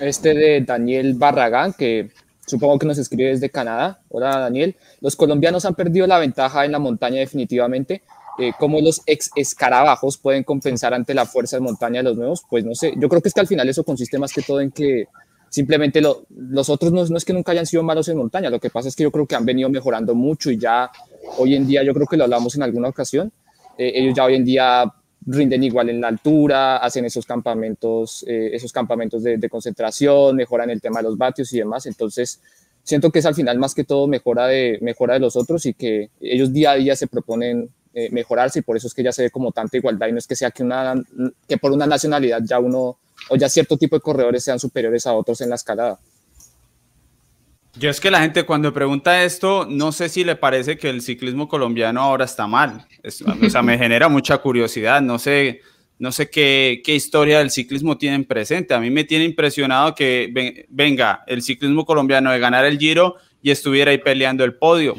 Este de Daniel Barragán, que supongo que nos escribe desde Canadá. Hola Daniel. Los colombianos han perdido la ventaja en la montaña definitivamente. Eh, ¿Cómo los ex escarabajos pueden compensar ante la fuerza de montaña de los nuevos? Pues no sé. Yo creo que es que al final eso consiste más que todo en que simplemente los otros no, no, es que nunca hayan sido malos en montaña. Lo que pasa es que yo creo que han venido mejorando mucho y ya hoy en día, yo creo que lo hablamos en alguna ocasión, eh, ellos ya hoy en día rinden igual en la altura, hacen esos campamentos, eh, esos campamentos de, concentración, mejoran el tema de los vatios y demás. Entonces, siento que es al final más que todo mejora de, mejora de los otros y que ellos día a día se proponen eh, mejorarse y por eso es que ya se ve como tanta igualdad y no es que sea que, una, que por una nacionalidad ya uno o ya cierto tipo de corredores sean superiores a otros en la escalada. Yo es que la gente cuando pregunta esto, no sé si le parece que el ciclismo colombiano ahora está mal. o sea, me <laughs> genera mucha curiosidad. No sé, no sé qué, qué, historia del ciclismo tienen presente. A mí me tiene impresionado que venga el ciclismo colombiano de ganar el Giro y estuviera ahí peleando el podio.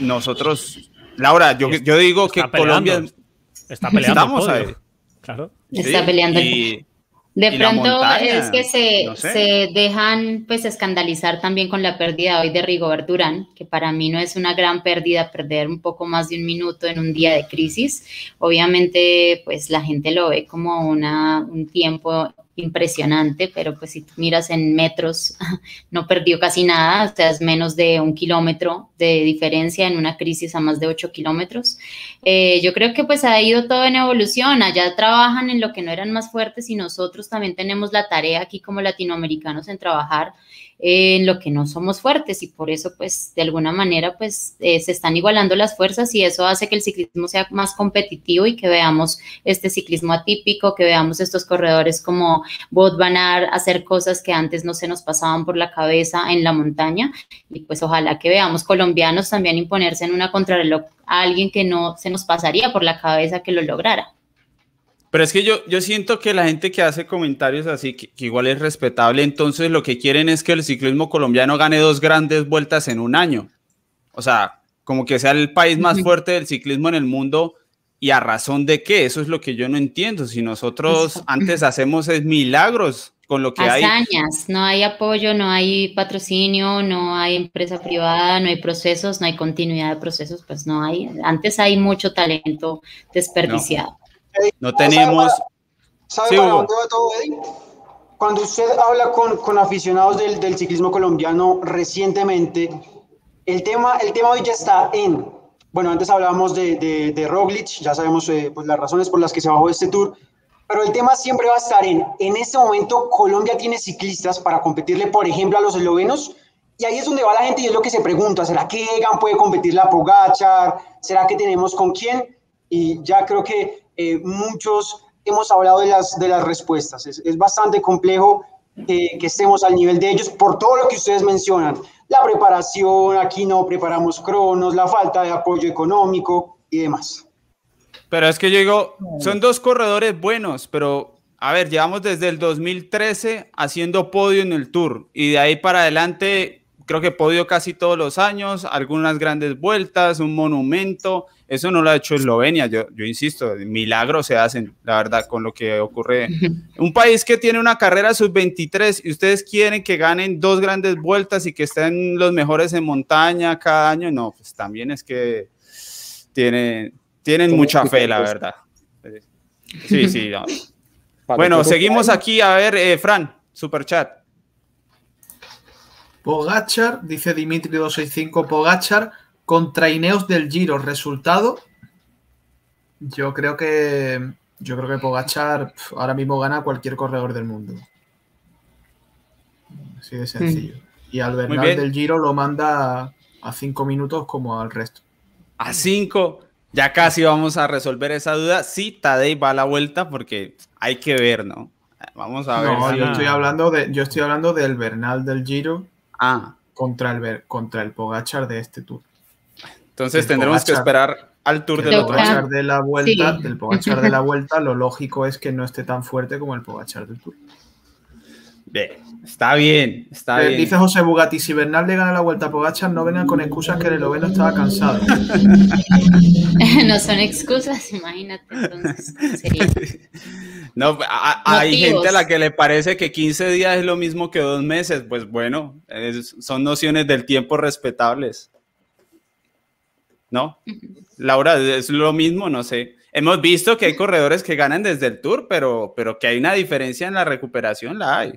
Nosotros, Laura, yo, yo digo que Colombia está peleando. Estamos ahí. Claro. Está peleando. el de pronto es que se, se, dejan pues escandalizar también con la pérdida hoy de Rigobert Durán, que para mí no es una gran pérdida perder un poco más de un minuto en un día de crisis. Obviamente pues la gente lo ve como una, un tiempo impresionante, pero pues si tú miras en metros, <laughs> no perdió casi nada, o sea, es menos de un kilómetro de diferencia en una crisis a más de 8 kilómetros. Eh, yo creo que pues ha ido todo en evolución, allá trabajan en lo que no eran más fuertes y nosotros también tenemos la tarea aquí como latinoamericanos en trabajar en lo que no somos fuertes y por eso pues de alguna manera pues eh, se están igualando las fuerzas y eso hace que el ciclismo sea más competitivo y que veamos este ciclismo atípico, que veamos estos corredores como Bot Banar hacer cosas que antes no se nos pasaban por la cabeza en la montaña y pues ojalá que veamos colombianos también imponerse en una contrarreloj a alguien que no se nos pasaría por la cabeza que lo lograra. Pero es que yo, yo siento que la gente que hace comentarios así, que, igual es respetable, entonces lo que quieren es que el ciclismo colombiano gane dos grandes vueltas en un año. O sea, como que sea el país más fuerte del ciclismo en el mundo y a razón de qué, eso es lo que yo no entiendo. Si nosotros antes hacemos es milagros con lo que hay. Hazañas, no hay apoyo, no hay patrocinio, no hay empresa privada, no hay procesos, no hay continuidad de procesos, pues no hay. Antes hay mucho talento desperdiciado. No tenemos... ¿Sabe, para dónde va todo, Eddie? Cuando usted habla con, con aficionados del, del, ciclismo colombiano recientemente, el tema, el tema hoy ya está en, bueno, antes hablábamos de, de, de Roglic, ya sabemos eh, pues las razones por las que se bajó este tour, pero el tema siempre va a estar en, en este momento Colombia tiene ciclistas para competirle, por ejemplo, a los eslovenos, y ahí es donde va la gente y es lo que se pregunta, ¿será que Egan puede competir la Pogachar? ¿Será que tenemos con quién? Y ya creo que eh, muchos hemos hablado de las, de las respuestas. Es, es bastante complejo que, que estemos al nivel de ellos por todo lo que ustedes mencionan. La preparación, aquí no preparamos cronos, la falta de apoyo económico y demás. Pero es que yo digo, son dos corredores buenos, pero a ver, llevamos desde el 2013 haciendo podio en el Tour y de ahí para adelante creo que podio casi todos los años, algunas grandes vueltas, un monumento eso no lo ha hecho Eslovenia, yo, yo insisto, milagros se hacen, la verdad, con lo que ocurre. <laughs> Un país que tiene una carrera sub-23 y ustedes quieren que ganen dos grandes vueltas y que estén los mejores en montaña cada año, no, pues también es que tienen, tienen mucha fe, la verdad. Sí, sí. No. <laughs> Bueno, seguimos aquí, a ver, eh, Fran, super chat. Pogachar, dice Dimitri 265, Pogachar contra Ineos del Giro, resultado. Yo creo que. Yo creo que Pogachar ahora mismo gana cualquier corredor del mundo. Así de sencillo. Y al Bernal del Giro lo manda a cinco minutos como al resto. A cinco. Ya casi vamos a resolver esa duda. Sí, Tadej va a la vuelta porque hay que ver, ¿no? Vamos a ver. No, yo estoy hablando de, yo estoy hablando del Bernal del Giro ah. contra el contra el Pogachar de este tour. Entonces tendremos que esperar al Tour de, Pogachar de la vuelta, sí. del Pogachar de la <laughs> vuelta, lo lógico es que no esté tan fuerte como el Pogachar del Tour. Bien, está bien, está eh, bien. Dice José Bugatti, si Bernal le gana la vuelta a Pogachar, no vengan con excusas que el estaba cansado. <laughs> no son excusas, <laughs> imagínate, entonces sería... No, a, hay gente a la que le parece que 15 días es lo mismo que dos meses. Pues bueno, es, son nociones del tiempo respetables. ¿No? Laura, es lo mismo, no sé. Hemos visto que hay corredores que ganan desde el Tour, pero, pero que hay una diferencia en la recuperación, la hay.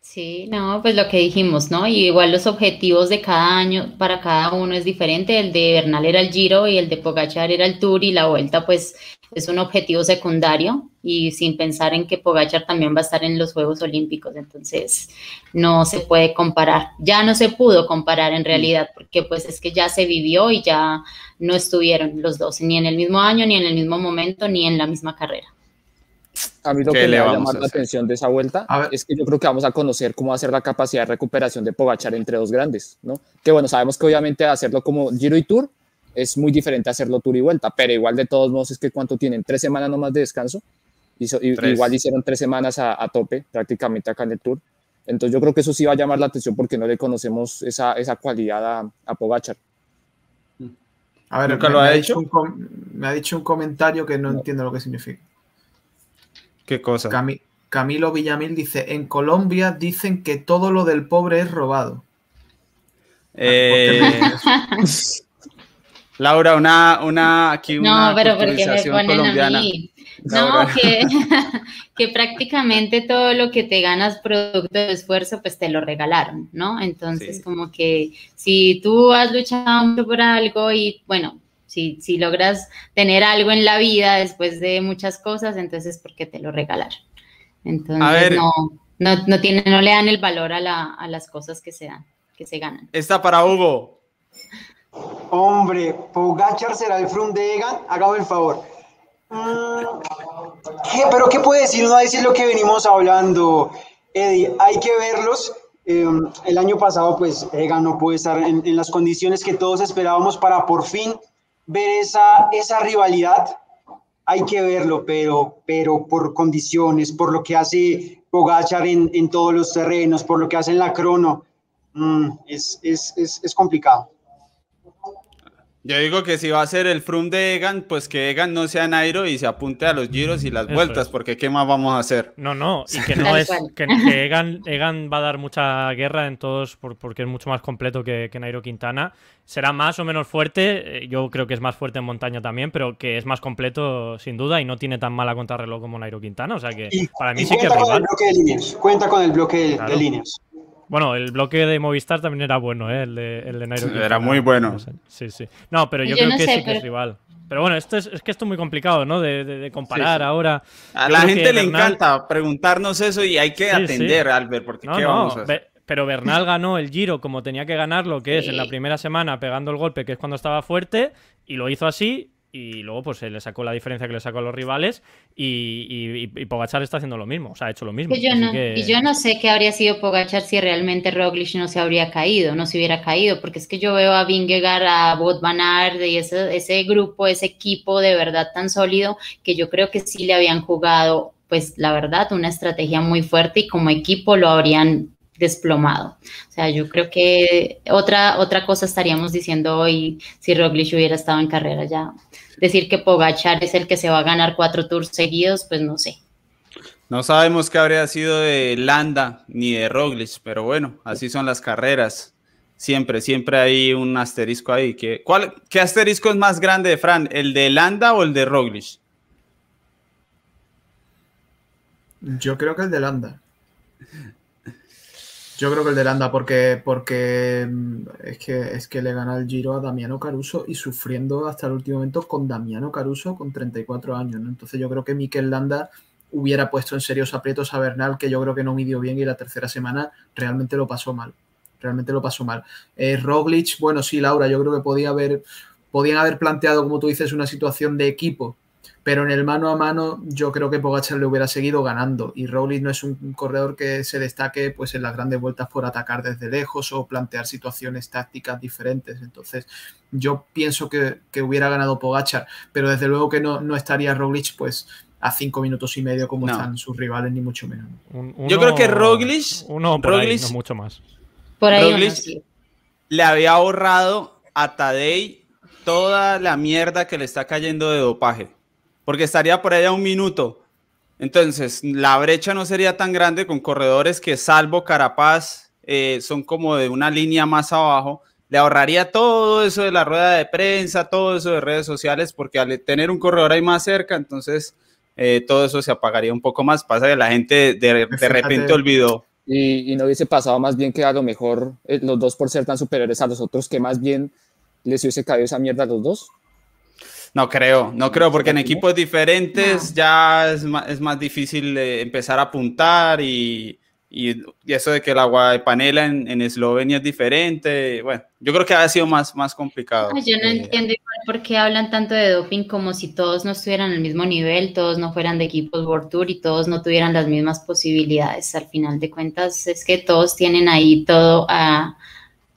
Sí, no, pues lo que dijimos, ¿no? Y igual los objetivos de cada año para cada uno es diferente. El de Bernal era el Giro y el de Pogachar era el Tour y la vuelta, pues es un objetivo secundario y sin pensar en que Pogachar también va a estar en los Juegos Olímpicos. Entonces, no se puede comparar. Ya no se pudo comparar en realidad porque pues es que ya se vivió y ya no estuvieron los dos ni en el mismo año, ni en el mismo momento, ni en la misma carrera. A mí lo que me va a llamar la atención de esa vuelta es que yo creo que vamos a conocer cómo va a ser la capacidad de recuperación de Pogachar entre dos grandes, ¿no? Que bueno, sabemos que obviamente hacerlo como Giro y Tour es muy diferente a hacerlo Tour y vuelta, pero igual de todos modos es que cuánto tienen, tres semanas nomás de descanso, igual hicieron tres semanas a, a, tope prácticamente acá en el Tour, entonces yo creo que eso sí va a llamar la atención porque no le conocemos esa, esa cualidad a, a Pogachar. A ver, ¿Nunca me, lo ha, hecho? Un, me ha dicho un comentario que no, no. entiendo lo que significa. ¿Qué cosa? Cami Camilo Villamil dice, en Colombia dicen que todo lo del pobre es robado. Eh... <laughs> Laura, una, una, aquí una no, pero porque me ponen colombiana. A mí. No, que, <laughs> que prácticamente todo lo que te ganas producto de esfuerzo, pues te lo regalaron, ¿no? Entonces, como que si tú has luchado mucho por algo y, bueno, si, si logras tener algo en la vida después de muchas cosas, entonces, ¿por qué te lo regalaron? Entonces, no, no, no, tiene, no le dan el valor a, la, a las cosas que se dan, que se ganan. Está para Hugo. Hombre, Pogachar será el front de Egan, hágame el favor. Mm, ¿Pero qué puede decir? No decir lo que venimos hablando, Eddie. Hay que verlos. Em, el año pasado, pues, Egan no puede estar en, las condiciones que todos esperábamos para por fin ver esa, esa rivalidad. Hay que verlo, pero, pero por condiciones, por lo que hace Pogachar en, en todos los terrenos, por lo que hace en la crono, mm, es, es, es, es complicado. Yo digo que si va a ser el frum de Egan, pues que Egan no sea Nairo y se apunte a los giros y las vueltas, porque ¿qué más vamos a hacer? No, no, y que <laughs> no es que, Egan, Egan, va a dar mucha guerra en todos porque es mucho más completo que, Nairo Quintana. Será más o menos fuerte, eh, yo creo que es más fuerte en montaña también, pero que es más completo sin duda y no tiene tan mala contrarreloj como Nairo Quintana, o sea que para mí sí que es rival. Cuenta con el bloque de líneas. Bueno, el bloque de Movistar también era bueno, ¿eh? el, de, el de Nairo. era muy bueno. Sí, sí. No, pero yo, creo que sí que es rival. Pero bueno, esto es, que esto es muy complicado, ¿no? De, comparar ahora. A la gente le encanta preguntarnos eso y hay que atender, Albert, porque ¿qué vamos a hacer? Pero Bernal ganó el Giro como tenía que ganarlo, que es en la primera semana pegando el golpe, que es cuando estaba fuerte, y lo hizo así, y luego pues se le sacó la diferencia que le sacó a los rivales y, y, Pogachar está haciendo lo mismo, o sea, ha hecho lo mismo. Y yo no sé qué habría sido Pogachar si realmente Roglic no se habría caído, no se hubiera caído, porque es que yo veo a Vingegaard, a Bot Van y ese, ese grupo, ese equipo de verdad tan sólido que yo creo que sí le habían jugado pues la verdad, una estrategia muy fuerte y como equipo lo habrían desplomado. O sea, yo creo que otra, otra cosa estaríamos diciendo hoy si Roglic hubiera estado en carrera ya. Decir que Pogachar es el que se va a ganar cuatro tours seguidos, pues no sé. No sabemos qué habría sido de Landa ni de Roglic, pero bueno, así son las carreras. Siempre, siempre hay un asterisco ahí. ¿Qué, cuál, ¿Qué asterisco es más grande, Fran? ¿El de Landa o el de Roglic? Yo creo que el de Landa. Yo creo que el de Landa, porque, porque mm, es, que, es que le gana el Giro a Damiano Caruso y sufriendo hasta el último momento con Damiano Caruso con 34 años. Entonces yo creo que Mikel Landa hubiera puesto en serios aprietos a Bernal, que yo creo que no midió bien y la tercera semana realmente lo pasó mal. Realmente lo pasó mal. Eh, Roglic, bueno, sí, Laura, yo creo que podía haber, podían haber planteado, como tú dices, una situación de equipo pero en el mano a mano yo creo que Pogachar le hubiera seguido ganando. Y Rowley no es un corredor que se destaque pues en las grandes vueltas por atacar desde lejos o plantear situaciones tácticas diferentes. Entonces yo pienso que, hubiera ganado Pogachar pero desde luego que no, no estaría Roglic pues a cinco minutos y medio como están sus rivales ni mucho menos. Yo creo que Roglic uno por ahí, no mucho más. Por ahí le había ahorrado a Tadei toda la mierda que le está cayendo de dopaje porque estaría por allá un minuto. Entonces, la brecha no sería tan grande con corredores que, salvo Carapaz, eh, son como de una línea más abajo. Le ahorraría todo eso de la rueda de prensa, todo eso de redes sociales, porque al tener un corredor ahí más cerca, entonces eh, todo eso se apagaría un poco más. Pasa que la gente de, <laughs> repente olvidó. Y, no hubiese pasado más bien que a lo mejor eh, los dos por ser tan superiores a los otros, que más bien les hubiese caído esa mierda a los dos. No creo, no creo, porque en equipos diferentes ya es más, es más difícil eh, empezar a apuntar y, y, eso de que el agua de panela en, en, Eslovenia es diferente. Bueno, yo creo que ha sido más, más complicado. Yo no eh, entiendo por qué hablan tanto de doping como si todos no estuvieran al mismo nivel, todos no fueran de equipos World Tour y todos no tuvieran las mismas posibilidades. Al final de cuentas, es que todos tienen ahí todo a,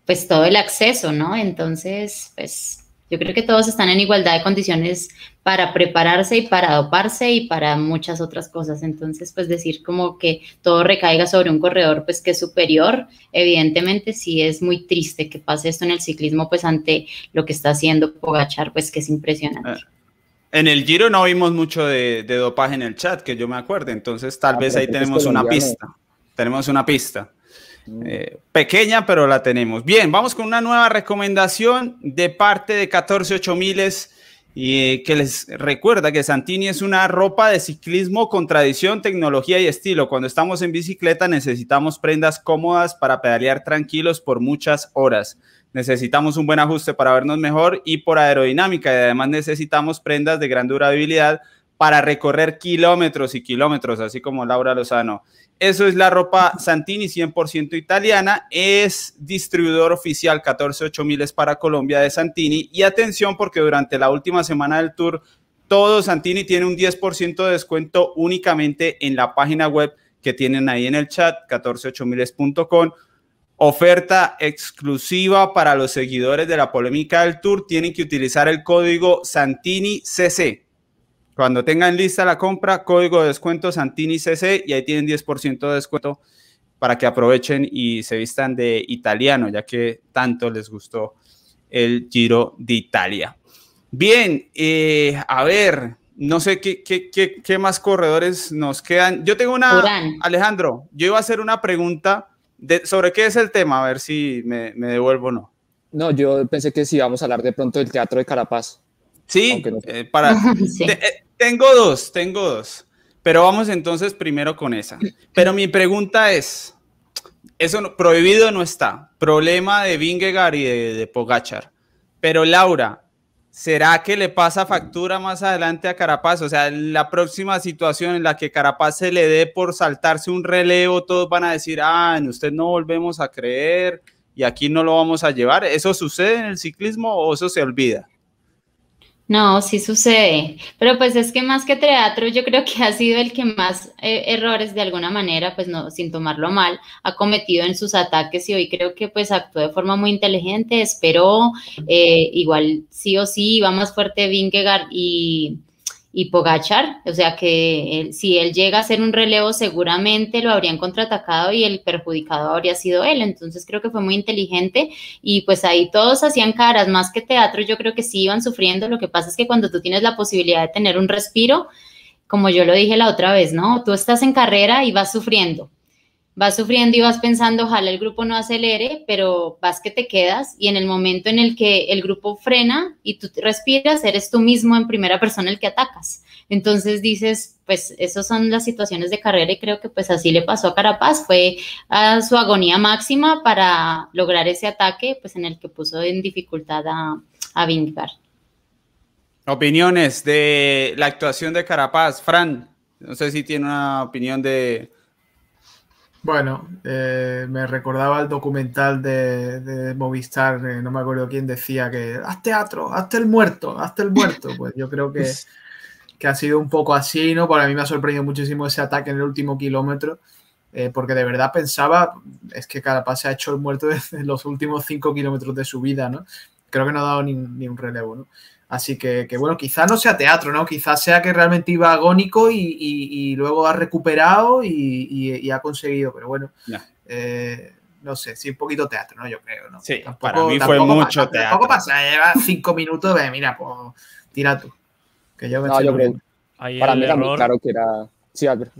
pues todo el acceso, ¿no? Entonces, pues yo creo que todos están en igualdad de condiciones para prepararse y para doparse y para muchas otras cosas. Entonces, pues decir como que todo recaiga sobre un corredor pues que es superior, evidentemente sí es muy triste que pase esto en el ciclismo pues ante lo que está haciendo Pogachar pues que es impresionante. Ah, en el Giro no vimos mucho de, dopaje en el chat, que yo me acuerdo, entonces tal ah, vez ahí tenemos una pista. Tenemos una pista. Eh, pequeña, pero la tenemos. Bien, vamos con una nueva recomendación de parte de 14 miles y que les recuerda que Santini es una ropa de ciclismo con tradición, tecnología y estilo. Cuando estamos en bicicleta necesitamos prendas cómodas para pedalear tranquilos por muchas horas. Necesitamos un buen ajuste para vernos mejor y por aerodinámica y además necesitamos prendas de gran durabilidad para recorrer kilómetros y kilómetros, así como Laura Lozano. Eso es la ropa Santini 100% italiana. Es distribuidor oficial 14.8 es para Colombia de Santini. Y atención porque durante la última semana del tour, todo Santini tiene un 10% de descuento únicamente en la página web que tienen ahí en el chat, 148miles.com. Oferta exclusiva para los seguidores de la polémica del tour. Tienen que utilizar el código Santini CC cuando tengan lista la compra, código de descuento Santini CC y ahí tienen 10% de descuento para que aprovechen y se vistan de italiano, ya que tanto les gustó el Giro de Italia. Bien, eh, a ver, no sé qué, qué, qué, más corredores nos quedan. Yo tengo una, Alejandro, yo iba a hacer una pregunta de, sobre qué es el tema, a ver si me, me devuelvo o no. No, yo pensé que sí vamos a hablar de pronto del Teatro de Carapaz. Sí, eh, para, <laughs> eh, tengo dos, tengo dos. Pero vamos entonces primero con esa. Pero mi pregunta es, eso prohibido no está. Problema de Vingegaard y de, Pogachar. Pero Laura, ¿será que le pasa factura más adelante a Carapaz? O sea, la próxima situación en la que Carapaz se le dé por saltarse un relevo, todos van a decir, ah, en usted no volvemos a creer y aquí no lo vamos a llevar. ¿Eso sucede en el ciclismo o eso se olvida? No, sí sucede, pero pues es que más que teatro yo creo que ha sido el que más eh, errores de alguna manera, pues no, sin tomarlo mal, ha cometido en sus ataques y hoy creo que pues actuó de forma muy inteligente, esperó, eh, igual sí o sí iba más fuerte Vingegaard y, y Pogachar, o sea que si él llega a hacer un relevo seguramente lo habrían contraatacado y el perjudicado habría sido él, entonces creo que fue muy inteligente y pues ahí todos hacían caras, más que teatro yo creo que sí iban sufriendo, lo que pasa es que cuando tú tienes la posibilidad de tener un respiro, como yo lo dije la otra vez, ¿no? Tú estás en carrera y vas sufriendo, vas sufriendo y vas pensando, ojalá el grupo no acelere, pero vas que te quedas y en el momento en el que el grupo frena y tú respiras, eres tú mismo en primera persona el que atacas. Entonces dices, pues esas son las situaciones de carrera y creo que pues así le pasó a Carapaz, fue a su agonía máxima para lograr ese ataque, pues en el que puso en dificultad a, a Vingar. Opiniones de la actuación de Carapaz, Fran, no sé si tiene una opinión de bueno, eh, me recordaba el documental de, Movistar, eh, no me acuerdo quién decía que haz teatro, hazte el muerto, hazte el muerto. <laughs> Pues yo creo que, que ha sido un poco así, ¿no? Para mí me ha sorprendido muchísimo ese ataque en el último kilómetro, eh, porque de verdad pensaba, es que Carapaz se ha hecho el muerto <laughs> en los últimos cinco kilómetros de su vida, ¿no? Creo que no ha dado ni, ni un relevo, ¿no? Así que, bueno, quizás no sea teatro, ¿no? Quizás sea que realmente iba agónico y, luego ha recuperado y, ha conseguido, pero bueno, eh, no sé, sí, un poquito teatro, ¿no? Yo creo, ¿no? Sí, para mí fue mucho teatro. Tampoco pasa, lleva cinco minutos, de, mira, pues tira tú. Que yo, no, yo creo, para mí era muy claro que era... Sí, Albert.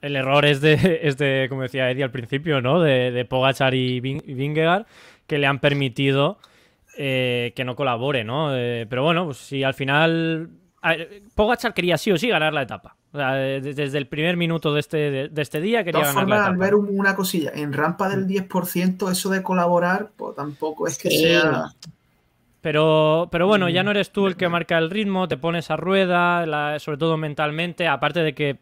El error es de, <laughs> es de, como decía Eddie al principio, ¿no? De, de Pogachar y Vingegaard, que le han permitido eh, que no colabore, ¿no? Eh, pero bueno, pues si al final. Pogachar quería sí o sí ganar la etapa. desde el primer minuto de este, de, este día quería ganar la etapa. Al ver una cosilla, en rampa del 10%, eso de colaborar, pues tampoco es que sea. Pero, pero bueno, ya no eres tú el que marca el ritmo, te pones a rueda, sobre todo mentalmente, aparte de que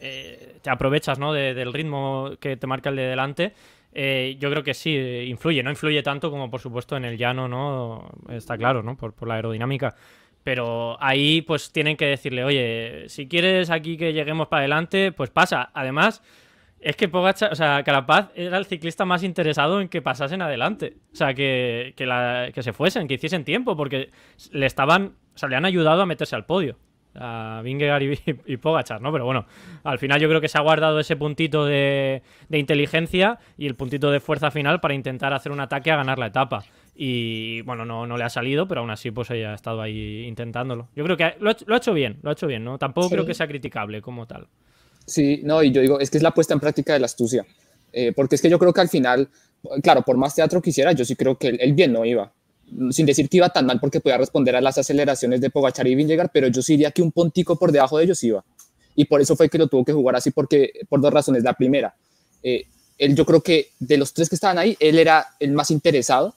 eh, te aprovechas ¿no? del ritmo que te marca el de delante. Eh, yo creo que sí, influye, no influye tanto como por supuesto en el llano, ¿no? Está claro, ¿no? Por, la aerodinámica. Pero ahí pues tienen que decirle, oye, si quieres aquí que lleguemos para adelante, pues pasa. Además, es que Pogacar, o sea, Carapaz era el ciclista más interesado en que pasasen adelante. O sea, que, que se fuesen, que hiciesen tiempo, porque le estaban, o sea, le han ayudado a meterse al podio a Vingegaard <laughs> y, Pogachar, ¿no? Pero bueno, al final yo creo que se ha guardado ese puntito de, inteligencia y el puntito de fuerza final para intentar hacer un ataque a ganar la etapa. Y bueno, no, no le ha salido, pero aún así pues ella ha estado ahí intentándolo. Yo creo que lo ha, hecho bien, lo ha hecho bien, ¿no? Tampoco creo que sea criticable como tal. Sí, no, y yo digo, es que es la puesta en práctica de la astucia. Eh, porque es que yo creo que al final, claro, por más teatro que hiciera, yo sí creo que él, bien no iba. Sin decir que iba tan mal porque podía responder a las aceleraciones de Pogachar y Vingegaard, pero yo sí diría que un puntico por debajo de ellos iba. Y por eso fue que lo tuvo que jugar así, porque, por dos razones. La primera, eh, él yo creo que de los tres que estaban ahí, él era el más interesado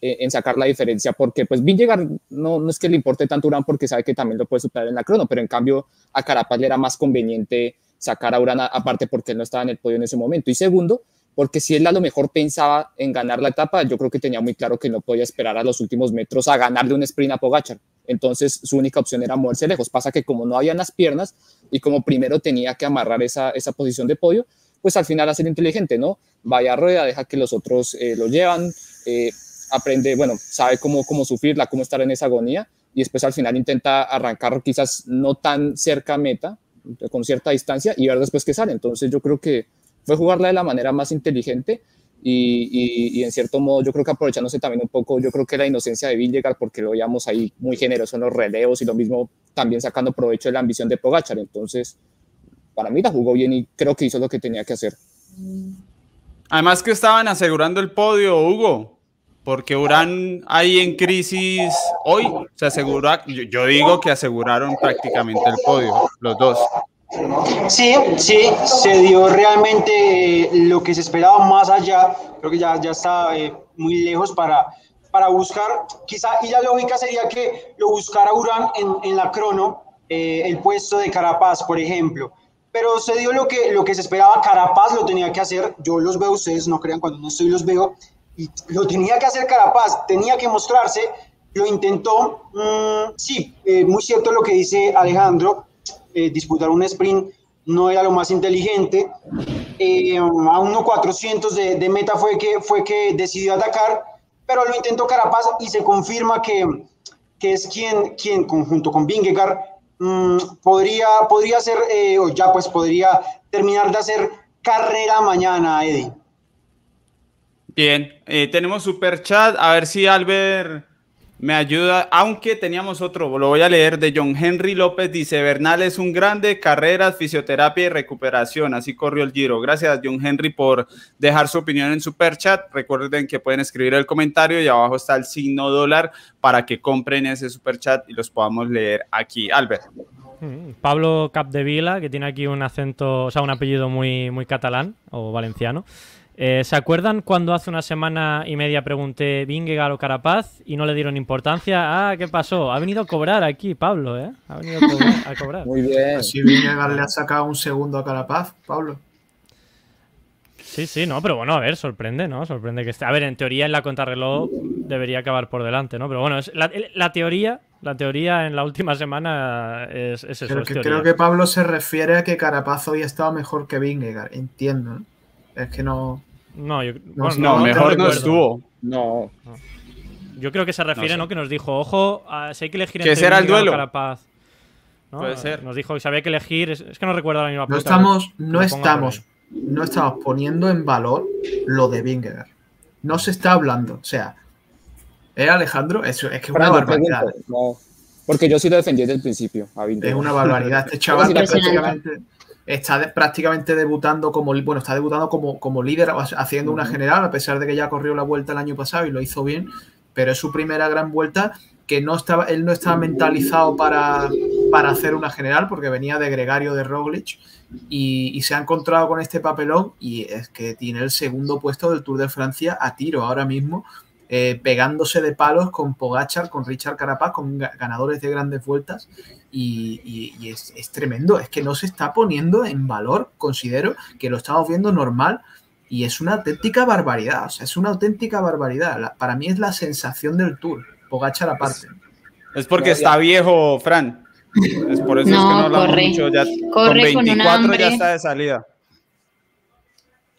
eh, en sacar la diferencia, porque pues Vingegaard no, no es que le importe tanto Urán porque sabe que también lo puede superar en la crono, pero en cambio a Carapaz le era más conveniente sacar a Urán aparte porque él no estaba en el podio en ese momento. Y segundo, porque si él a lo mejor pensaba en ganar la etapa, yo creo que tenía muy claro que no podía esperar a los últimos metros a ganarle un sprint a Pogachar. Entonces su única opción era moverse lejos. Pasa que como no había las piernas y como primero tenía que amarrar esa, esa posición de podio, pues al final hacer inteligente, ¿no? Vaya a rueda, deja que los otros eh, lo llevan, eh, aprende, bueno, sabe cómo, cómo sufrirla, cómo estar en esa agonía y después al final intenta arrancar quizás no tan cerca meta, con cierta distancia y ver después qué sale. Entonces yo creo que fue jugarla de la manera más inteligente y, en cierto modo yo creo que aprovechándose también un poco, yo creo que la inocencia de Vingegaard porque lo veíamos ahí muy generoso en los relevos y lo mismo también sacando provecho de la ambición de Pogachar. Entonces, para mí la jugó bien y creo que hizo lo que tenía que hacer. Además que estaban asegurando el podio, Hugo, porque Urán ahí en crisis hoy se asegura, yo digo que aseguraron prácticamente el podio, los dos. Sí, sí, se dio realmente eh, lo que se esperaba más allá. Creo que ya, ya está eh, muy lejos para, para buscar, quizá, y la lógica sería que lo buscara Urán en, en la crono, eh, el puesto de Carapaz, por ejemplo. Pero se dio lo que, lo que se esperaba, Carapaz lo tenía que hacer, yo los veo, ustedes no crean cuando no estoy, los veo, y lo tenía que hacer Carapaz, tenía que mostrarse, lo intentó, mm, sí, muy cierto lo que dice Alejandro, eh, disputar un sprint no era lo más inteligente. Eh, a 1.400 de, de meta fue que, fue que decidió atacar, pero lo intentó Carapaz y se confirma que, que es quien, quien conjunto con Vingegaard mm, podría, podría eh, o ya pues podría terminar de hacer carrera mañana, Eddie. Bien, tenemos super chat, a ver si Albert me ayuda, aunque teníamos otro, lo voy a leer de John Henry López, dice, Bernal es un grande, carreras, fisioterapia y recuperación, así corrió el giro. Gracias John Henry por dejar su opinión en super chat. Recuerden que pueden escribir el comentario y abajo está el signo dólar para que compren ese super chat y los podamos leer aquí. Albert. Mm, Pablo Capdevila, que tiene aquí un acento, o sea, un apellido muy, muy catalán o valenciano. Eh, ¿Se acuerdan cuando hace una semana y media pregunté Vingegaard o Carapaz y no le dieron importancia? Ah, ¿qué pasó? Ha venido a cobrar aquí, Pablo, ¿eh? Ha venido a cobrar. Muy bien. Si Vingegaard le ha sacado un segundo a Carapaz, Pablo. Sí, sí, no, pero bueno, a ver, sorprende, ¿no? Sorprende que esté. A ver, en teoría en la contrarreloj debería acabar por delante, ¿no? Pero bueno, es la, teoría, la teoría en la última semana es, eso. Creo, que, creo que Pablo se refiere a que Carapaz hoy ha estado mejor que Vingegaard, entiendo, ¿no? Es que no. No, no, mejor no estuvo. No. Yo creo que se refiere, no, Que nos dijo, ojo, si hay que elegir entre será el duelo? Carapaz. Puede ser. Nos dijo que si había que elegir, es, que no recuerdo la misma No estamos, no estamos, no estamos poniendo en valor lo de Vingegaard. No se está hablando, o sea, ¿eh, Alejandro? Eso es que es una barbaridad. no, porque yo sí lo defendí desde el principio. es una barbaridad. Este <laughs> chaval prácticamente está prácticamente debutando como, bueno, está debutando como, como líder, haciendo una general, a pesar de que ya corrió la vuelta el año pasado y lo hizo bien, pero es su primera gran vuelta que no estaba, él no estaba mentalizado para, para hacer una general porque venía de Gregario de Roglic y, se ha encontrado con este papelón y es que tiene el segundo puesto del Tour de Francia a tiro ahora mismo, eh, pegándose de palos con Pogachar, con Richard Carapaz, con ganadores de grandes vueltas y, es, tremendo, es que no se está poniendo en valor, considero que lo estamos viendo normal y es una auténtica barbaridad, o sea, es una auténtica barbaridad. para mí es la sensación del tour, Pogachar aparte. Es, porque está viejo, Fran. Es por eso es que no corre, mucho. Ya, corre con 24 ya está de salida.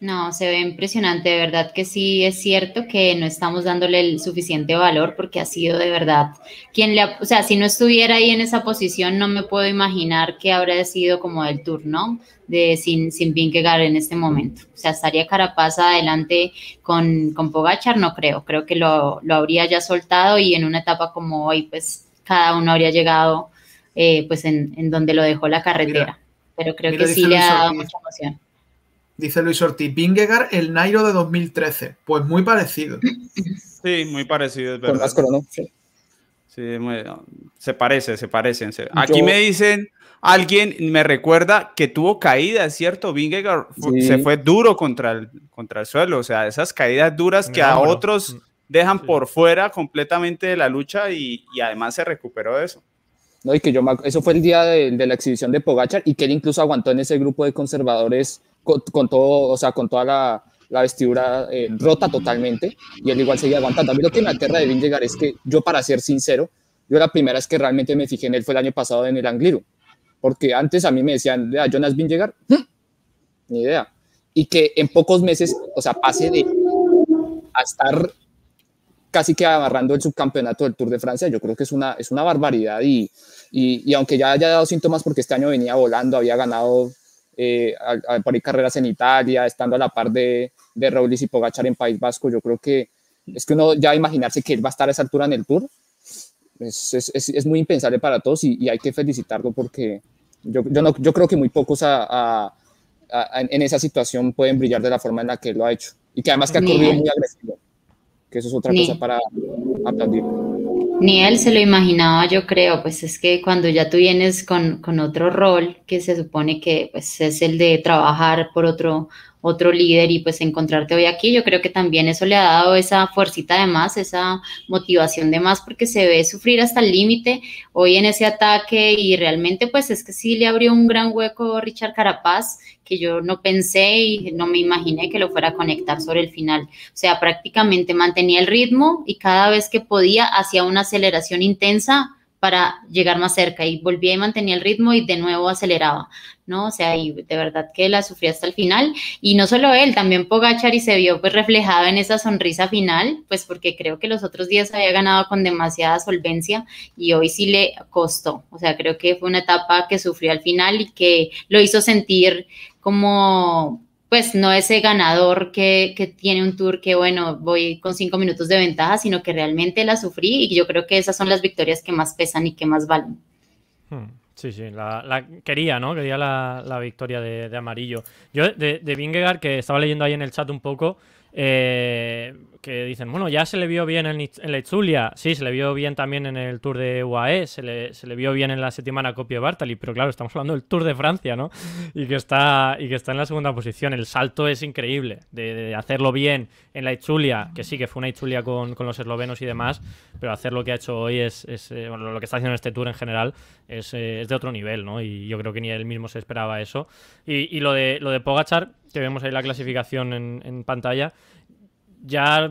No, se ve impresionante, de verdad que sí es cierto que no estamos dándole el suficiente valor porque ha sido de verdad quien le, o sea, si no estuviera ahí en esa posición no me puedo imaginar que habría sido como el turno de sin sin Vingegaard en este momento. O sea, estaría Carapaz adelante con con Pogachar, no creo, creo que lo, lo habría ya soltado y en una etapa como hoy pues cada uno habría llegado eh, pues en, en, donde lo dejó la carretera. Pero creo que sí le ha dado mucha emoción. Dice Luis Ortiz, Vingegaard, el Nairo de 2013. Pues muy parecido. Sí, muy parecido, es Con verdad. más crono. Sí, muy- se parece, se parecen. se- Aquí me dicen, alguien me recuerda que tuvo caídas, ¿cierto? Vingegaard Sí. se fue duro contra el, contra el suelo, o sea, esas caídas duras que a otros Mm. dejan Sí. por fuera completamente de la lucha y, y además se recuperó de eso. No, y que yo, me eso fue el día de, de la exhibición de Pogachar y que él incluso aguantó en ese grupo de conservadores con, con todo, o sea, con toda la, la vestidura eh, rota totalmente y él igual seguía aguantando. A mí lo que me aterra de Vingegaard es que yo, para ser sincero, yo la primera vez que realmente me fijé en él fue el año pasado en el Angliru, porque antes a mí me decían, "Vea, Jonas Vingegaard, <laughs> ¡hmm! ni idea. Y que en pocos meses, o sea, pase de a estar casi que agarrando el subcampeonato del Tour de Francia, yo creo que es una, es una barbaridad y, y, y aunque ya haya dado síntomas porque este año venía volando, había ganado eh, al- al- carreras en Italia, estando a la par de, de Roglic y Pogachar en País Vasco, yo creo que es que uno ya imaginarse que él va a estar a esa altura en el Tour es, es, es, es muy impensable para todos y, y hay que felicitarlo porque yo, yo, no, yo creo que muy pocos a, a- a- en esa situación pueden brillar de la forma en la que él lo ha hecho y que además que ha corrido muy agresivo, que eso es otra cosa para aplaudir. Ni él se lo imaginaba, yo creo, pues es que cuando ya tú vienes con, con otro rol que se supone que pues, es el de trabajar por otro, otro líder y pues encontrarte hoy aquí, yo creo que también eso le ha dado esa fuercita de más, esa motivación de más, porque se ve sufrir hasta el límite hoy en ese ataque y realmente pues es que sí le abrió un gran hueco Richard Carapaz que yo no pensé y no me imaginé que lo fuera a conectar sobre el final. O sea, prácticamente mantenía el ritmo y cada vez que podía hacía una aceleración intensa para llegar más cerca y volvía y mantenía el ritmo y de nuevo aceleraba, ¿no? O sea, y de verdad que la sufrí hasta el final y no solo él, también Pogachar y se vio pues reflejado en esa sonrisa final, pues porque creo que los otros días había ganado con demasiada solvencia y hoy sí le costó, o sea, creo que fue una etapa que sufrió al final y que lo hizo sentir como pues no ese ganador que, que, tiene un tour que, bueno, voy con cinco minutos de ventaja, sino que realmente la sufrí y yo creo que esas son las victorias que más pesan y que más valen. Hmm, Sí, sí, la, la quería, ¿no? Quería la, la victoria de, de, amarillo. Yo de, de que estaba leyendo ahí en el chat un poco, eh, que dicen, bueno, ya se le vio bien en, en la Itzulia, sí, se le vio bien también en el Tour de UAE, se le, se le vio bien en la séptima copia de Bartali, pero claro, estamos hablando del Tour de Francia, ¿no? Y que está, y que está en la segunda posición. El salto es increíble de, de hacerlo bien en la Itzulia, que sí, que fue una Itzulia con, con los eslovenos y demás, pero hacer lo que ha hecho hoy es, es eh, bueno, lo que está haciendo en este Tour en general es, eh, es, de otro nivel, ¿no? Y yo creo que ni él mismo se esperaba eso. Y, y lo, de, lo de Pogachar, que vemos ahí la clasificación en, en pantalla, ya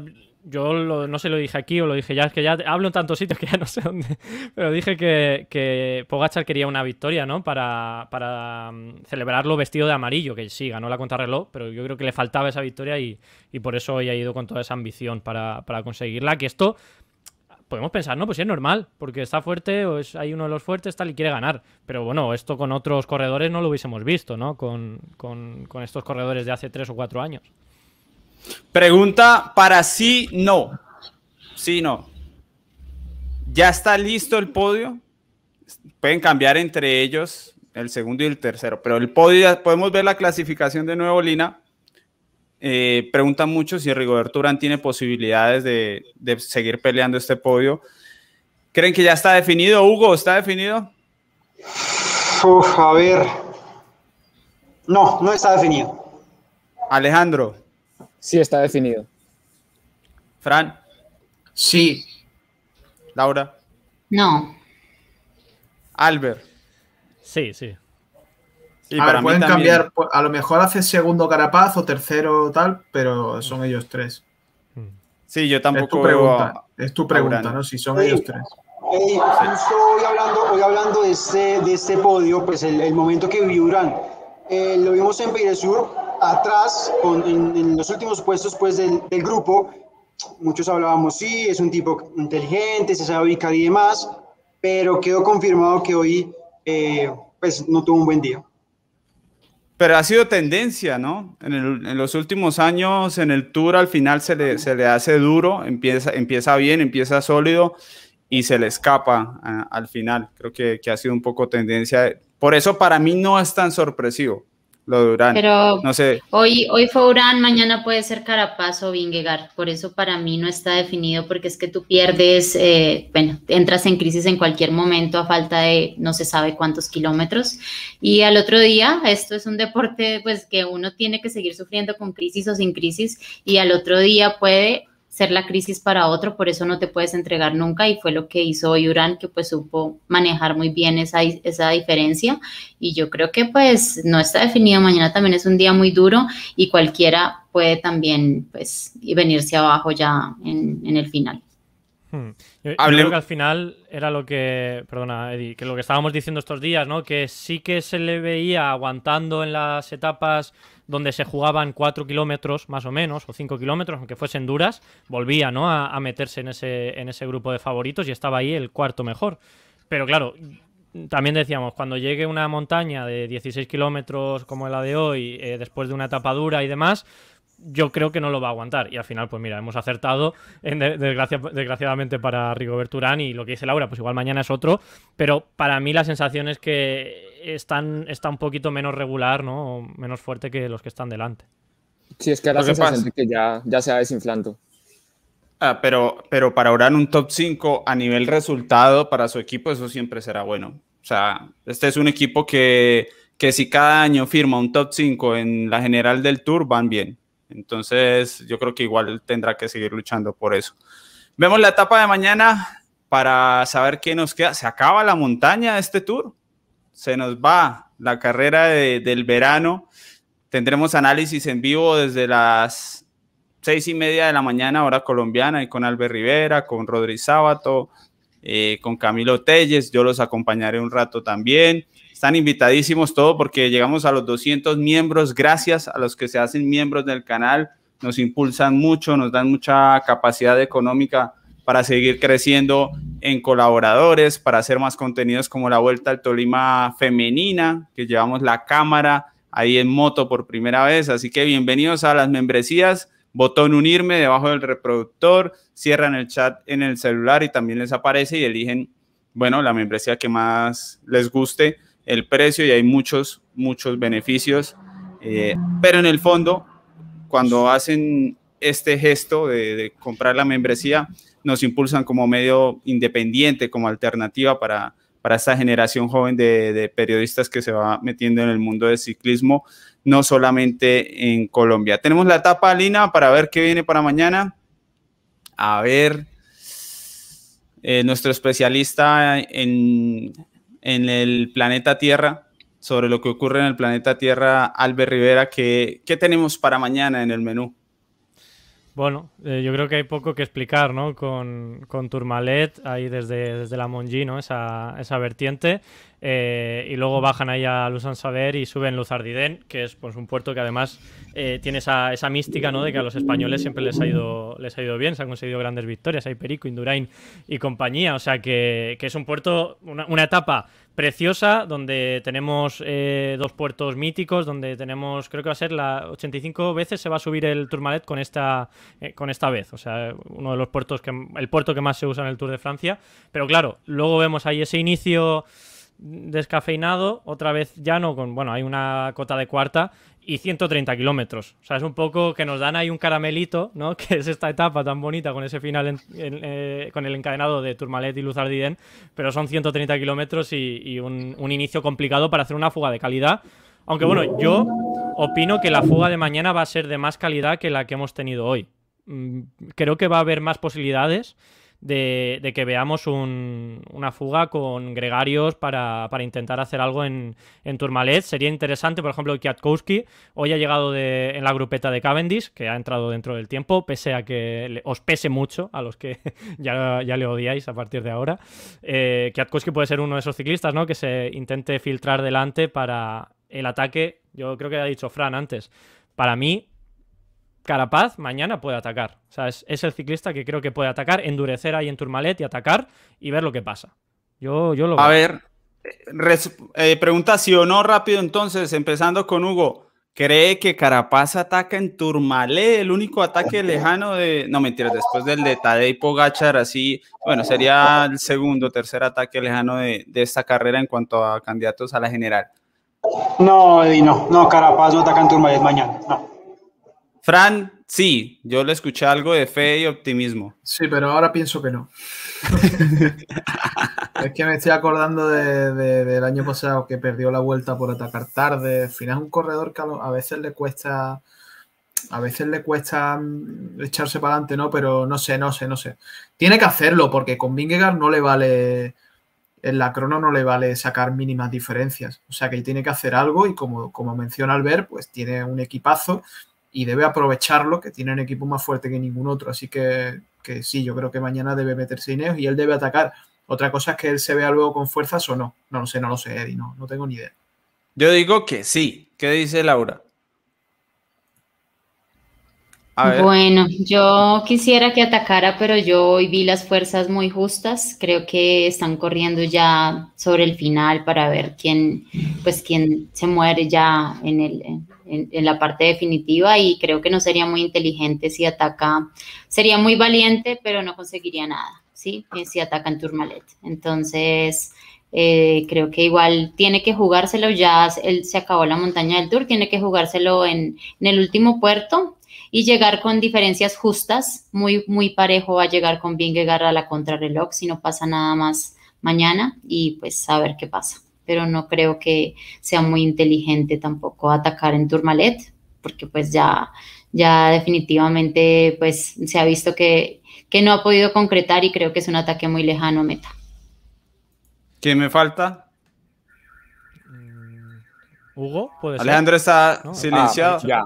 yo no sé lo dije aquí o lo dije ya, es que ya hablo en tantos sitios que ya no sé dónde, <laughs> pero dije que, que Pogachar quería una victoria, ¿no? Para, para um, celebrarlo vestido de amarillo, que sí, ganó la contrarreloj, pero yo creo que le faltaba esa victoria y, y por eso hoy ha ido con toda esa ambición para, para, conseguirla, que esto podemos pensar, no, pues es normal, porque está fuerte o es hay uno de los fuertes tal y quiere ganar, pero bueno, esto con otros corredores no lo hubiésemos visto, ¿no? Con, con, con estos corredores de hace tres o cuatro años. Pregunta para sí, no. Sí, no. ¿Ya está listo el podio? Pueden cambiar entre ellos el segundo y el tercero, pero el podio, podemos ver la clasificación de nuevo, Lina. Eh, preguntan mucho si Rigoberto Urán tiene posibilidades de, de, seguir peleando este podio. ¿Creen que ya está definido? Hugo, ¿está definido? Uf, a ver. No, no está definido. Alejandro. Sí, está definido. Fran. Sí. Laura. No. Albert. Sí, sí. Y a ver, pueden cambiar, pues, a lo mejor hace segundo Carapaz o tercero tal, pero son ellos tres. Sí, yo tampoco. Es tu pregunta, es tu pregunta ¿no? Si son ellos tres. Hey, justo hoy hablando, hoy hablando de, este, de este podio, pues el, el momento que vivió Urán, eh, lo vimos en Sur atrás, con, en, en, los últimos puestos pues, del, del, grupo, muchos hablábamos, sí, es un tipo inteligente, se sabe ubicar y demás, pero quedó confirmado que hoy eh, pues, no tuvo un buen día. Pero ha sido tendencia, ¿no? En, el, en, los últimos años, en el Tour, al final se le, se le hace duro, empieza, empieza bien, empieza sólido y se le escapa uh, al final. Creo que, que ha sido un poco tendencia. Por eso para mí no es tan sorpresivo lo de Urán. Pero no sé. Hoy, hoy fue Urán, mañana puede ser Carapaz o Vingegaard. Por eso para mí no está definido, porque es que tú pierdes, eh, bueno, entras en crisis en cualquier momento a falta de no se sabe cuántos kilómetros. Y al otro día, esto es un deporte pues que uno tiene que seguir sufriendo con crisis o sin crisis, y al otro día puede ser la crisis para otro, por eso no te puedes entregar nunca y fue lo que hizo hoy Urán, que pues supo manejar muy bien esa, esa diferencia y yo creo que pues no está definido, mañana también es un día muy duro y cualquiera puede también pues venirse abajo ya en el final. Hmm. Yo, creo que al final era lo que, perdona Eddie, que lo que estábamos diciendo estos días, ¿no? Que sí que se le veía aguantando en las etapas donde se jugaban 4 kilómetros más o menos, o 5 kilómetros, aunque fuesen duras, volvía ¿no? a, meterse en ese, en ese grupo de favoritos y estaba ahí el cuarto mejor. Pero claro, también decíamos, cuando llegue una montaña de 16 kilómetros como la de hoy, eh, después de una etapa dura y demás, yo creo que no lo va a aguantar. Y al final, pues mira, hemos acertado, en desgraciadamente para Rigoberto Urán y lo que dice Laura, pues igual mañana es otro. Pero para mí la sensación es que están, está un poquito menos regular, ¿no? menos fuerte que los que están delante. Sí, es que la sensación que ya, ya se va desinflando. Ah, pero, pero para Urán un top 5 a nivel resultado para su equipo, eso siempre será bueno. O sea, este es un equipo que, que si cada año firma un top 5 en la general del Tour, van bien. Entonces, yo creo que igual tendrá que seguir luchando por eso. Vemos la etapa de mañana para saber qué nos queda. Se acaba la montaña este tour. Se nos va la carrera del verano. Tendremos análisis en vivo desde las seis y media de la mañana, hora colombiana, y con Albert Rivera, con Rodri Sábato, eh, con Camilo Telles. Yo los acompañaré un rato también. Están invitadísimos todos porque llegamos a los 200 miembros. Gracias a los que se hacen miembros del canal. Nos impulsan mucho, nos dan mucha capacidad económica para seguir creciendo en colaboradores, para hacer más contenidos como la Vuelta al Tolima femenina, que llevamos la cámara ahí en moto por primera vez. Así que bienvenidos a las membresías. Botón unirme debajo del reproductor, cierran el chat en el celular y también les aparece y eligen, bueno, la membresía que más les guste el precio y hay muchos, muchos beneficios. Eh, pero en el fondo, cuando hacen este gesto de, comprar la membresía, nos impulsan como medio independiente, como alternativa para, para esta generación joven de, periodistas que se va metiendo en el mundo del ciclismo, no solamente en Colombia. Tenemos la etapa, Lina, para ver qué viene para mañana. A ver, eh, nuestro especialista en en el planeta Tierra, sobre lo que ocurre en el planeta Tierra, Albert Rivera, ¿qué, qué tenemos para mañana en el menú? Bueno, eh, yo creo que hay poco que explicar, ¿no? Con, con Tourmalet, ahí desde, desde la Mongi, ¿no? Esa, esa vertiente. Eh, y luego bajan ahí a Luzán Saber y suben Luzardiden, que es pues, un puerto que además eh, tiene esa, esa, mística ¿no? de que a los españoles siempre les ha ido, les ha ido bien, se han conseguido grandes victorias, hay Perico, Indurain y compañía, o sea que, que es un puerto, una, una, etapa preciosa donde tenemos eh, dos puertos míticos, donde tenemos, creo que va a ser la 85 veces se va a subir el Tourmalet con esta, con esta vez, o sea, uno de los puertos que, el puerto que más se usa en el Tour de Francia, pero claro, luego vemos ahí ese inicio descafeinado, otra vez llano, con, bueno, hay una cota de cuarta y 130 kilómetros. O sea, es un poco que nos dan ahí un caramelito, ¿no? <laughs> Que es esta etapa tan bonita con ese final, eh, con el encadenado de Tourmalet y Luzardiden, pero son 130 kilómetros y, un, un, inicio complicado para hacer una fuga de calidad. Aunque bueno, yo opino que la fuga de mañana va a ser de más calidad que la que hemos tenido hoy. Mm, creo que va a haber más posibilidades de, que veamos una fuga con gregarios para, intentar hacer algo en, en, Tourmalet. Sería interesante, por ejemplo, Kwiatkowski hoy ha llegado en la grupeta de Cavendish, que ha entrado dentro del tiempo, pese a que os pese mucho a los que <laughs> ya, ya, le odiáis a partir de ahora. Eh, Kwiatkowski puede ser uno de esos ciclistas ¿no? que se intente filtrar delante para el ataque. Yo creo que ha dicho Fran antes. Para mí, Carapaz mañana puede atacar. O sea, es, el ciclista que creo que puede atacar, endurecer ahí en Turmalet y atacar y ver lo que pasa. Yo, yo lo A ver, eh, pregunta sí o no rápido entonces, empezando con Hugo. ¿Cree que Carapaz ataca en Turmalet, el único ataque lejano de... No, mentiras, después del de Tadej Pogachar, así, bueno, sería el segundo, tercer ataque lejano de, de esta carrera en cuanto a candidatos a la general. No, Eddie, no. No, Carapaz no ataca en Turmalet mañana. No. Fran, sí, yo le escuché algo de fe y optimismo. Sí, pero ahora pienso que no. <laughs> es que me estoy acordando de, de- del año pasado que perdió la vuelta por atacar tarde. Al final es un corredor que a, lo- a veces le cuesta. A veces le cuesta mm, echarse para adelante, ¿no? Pero no sé, no sé, no sé. Tiene que hacerlo porque con Vingegaard no le vale. En la crono no le vale sacar mínimas diferencias. O sea que tiene que hacer algo y como, como menciona Albert, pues tiene un equipazo y debe aprovecharlo, que tiene un equipo más fuerte que ningún otro. Así que, que sí, yo creo que mañana debe meterse Ineos y él debe atacar. Otra cosa es que él se vea luego con fuerzas o no. No lo sé, no lo sé, Eddie, no, no tengo ni idea. Yo digo que sí. ¿Qué dice Laura? A ver. Bueno, yo quisiera que atacara, pero yo hoy vi las fuerzas muy justas. Creo que están corriendo ya sobre el final para ver quién, pues quién se muere ya en el, en, en la parte definitiva. Y creo que no sería muy inteligente si ataca. Sería muy valiente, pero no conseguiría nada, ¿sí? Eh, Si ataca en Tourmalet. Entonces, eh, creo que igual tiene que jugárselo. Ya él se acabó la montaña del Tour, tiene que jugárselo en, en el último puerto y llegar con diferencias justas, muy, muy parejo va a llegar con Vingegaard a la contrarreloj si no pasa nada más mañana y pues a ver qué pasa. Pero no creo que sea muy inteligente tampoco atacar en Tourmalet, porque pues ya, ya definitivamente pues se ha visto que, que no ha podido concretar y creo que es un ataque muy lejano a meta. ¿Qué me falta? Hugo, puede ser. Alejandro está No. silenciado. Ah, ya.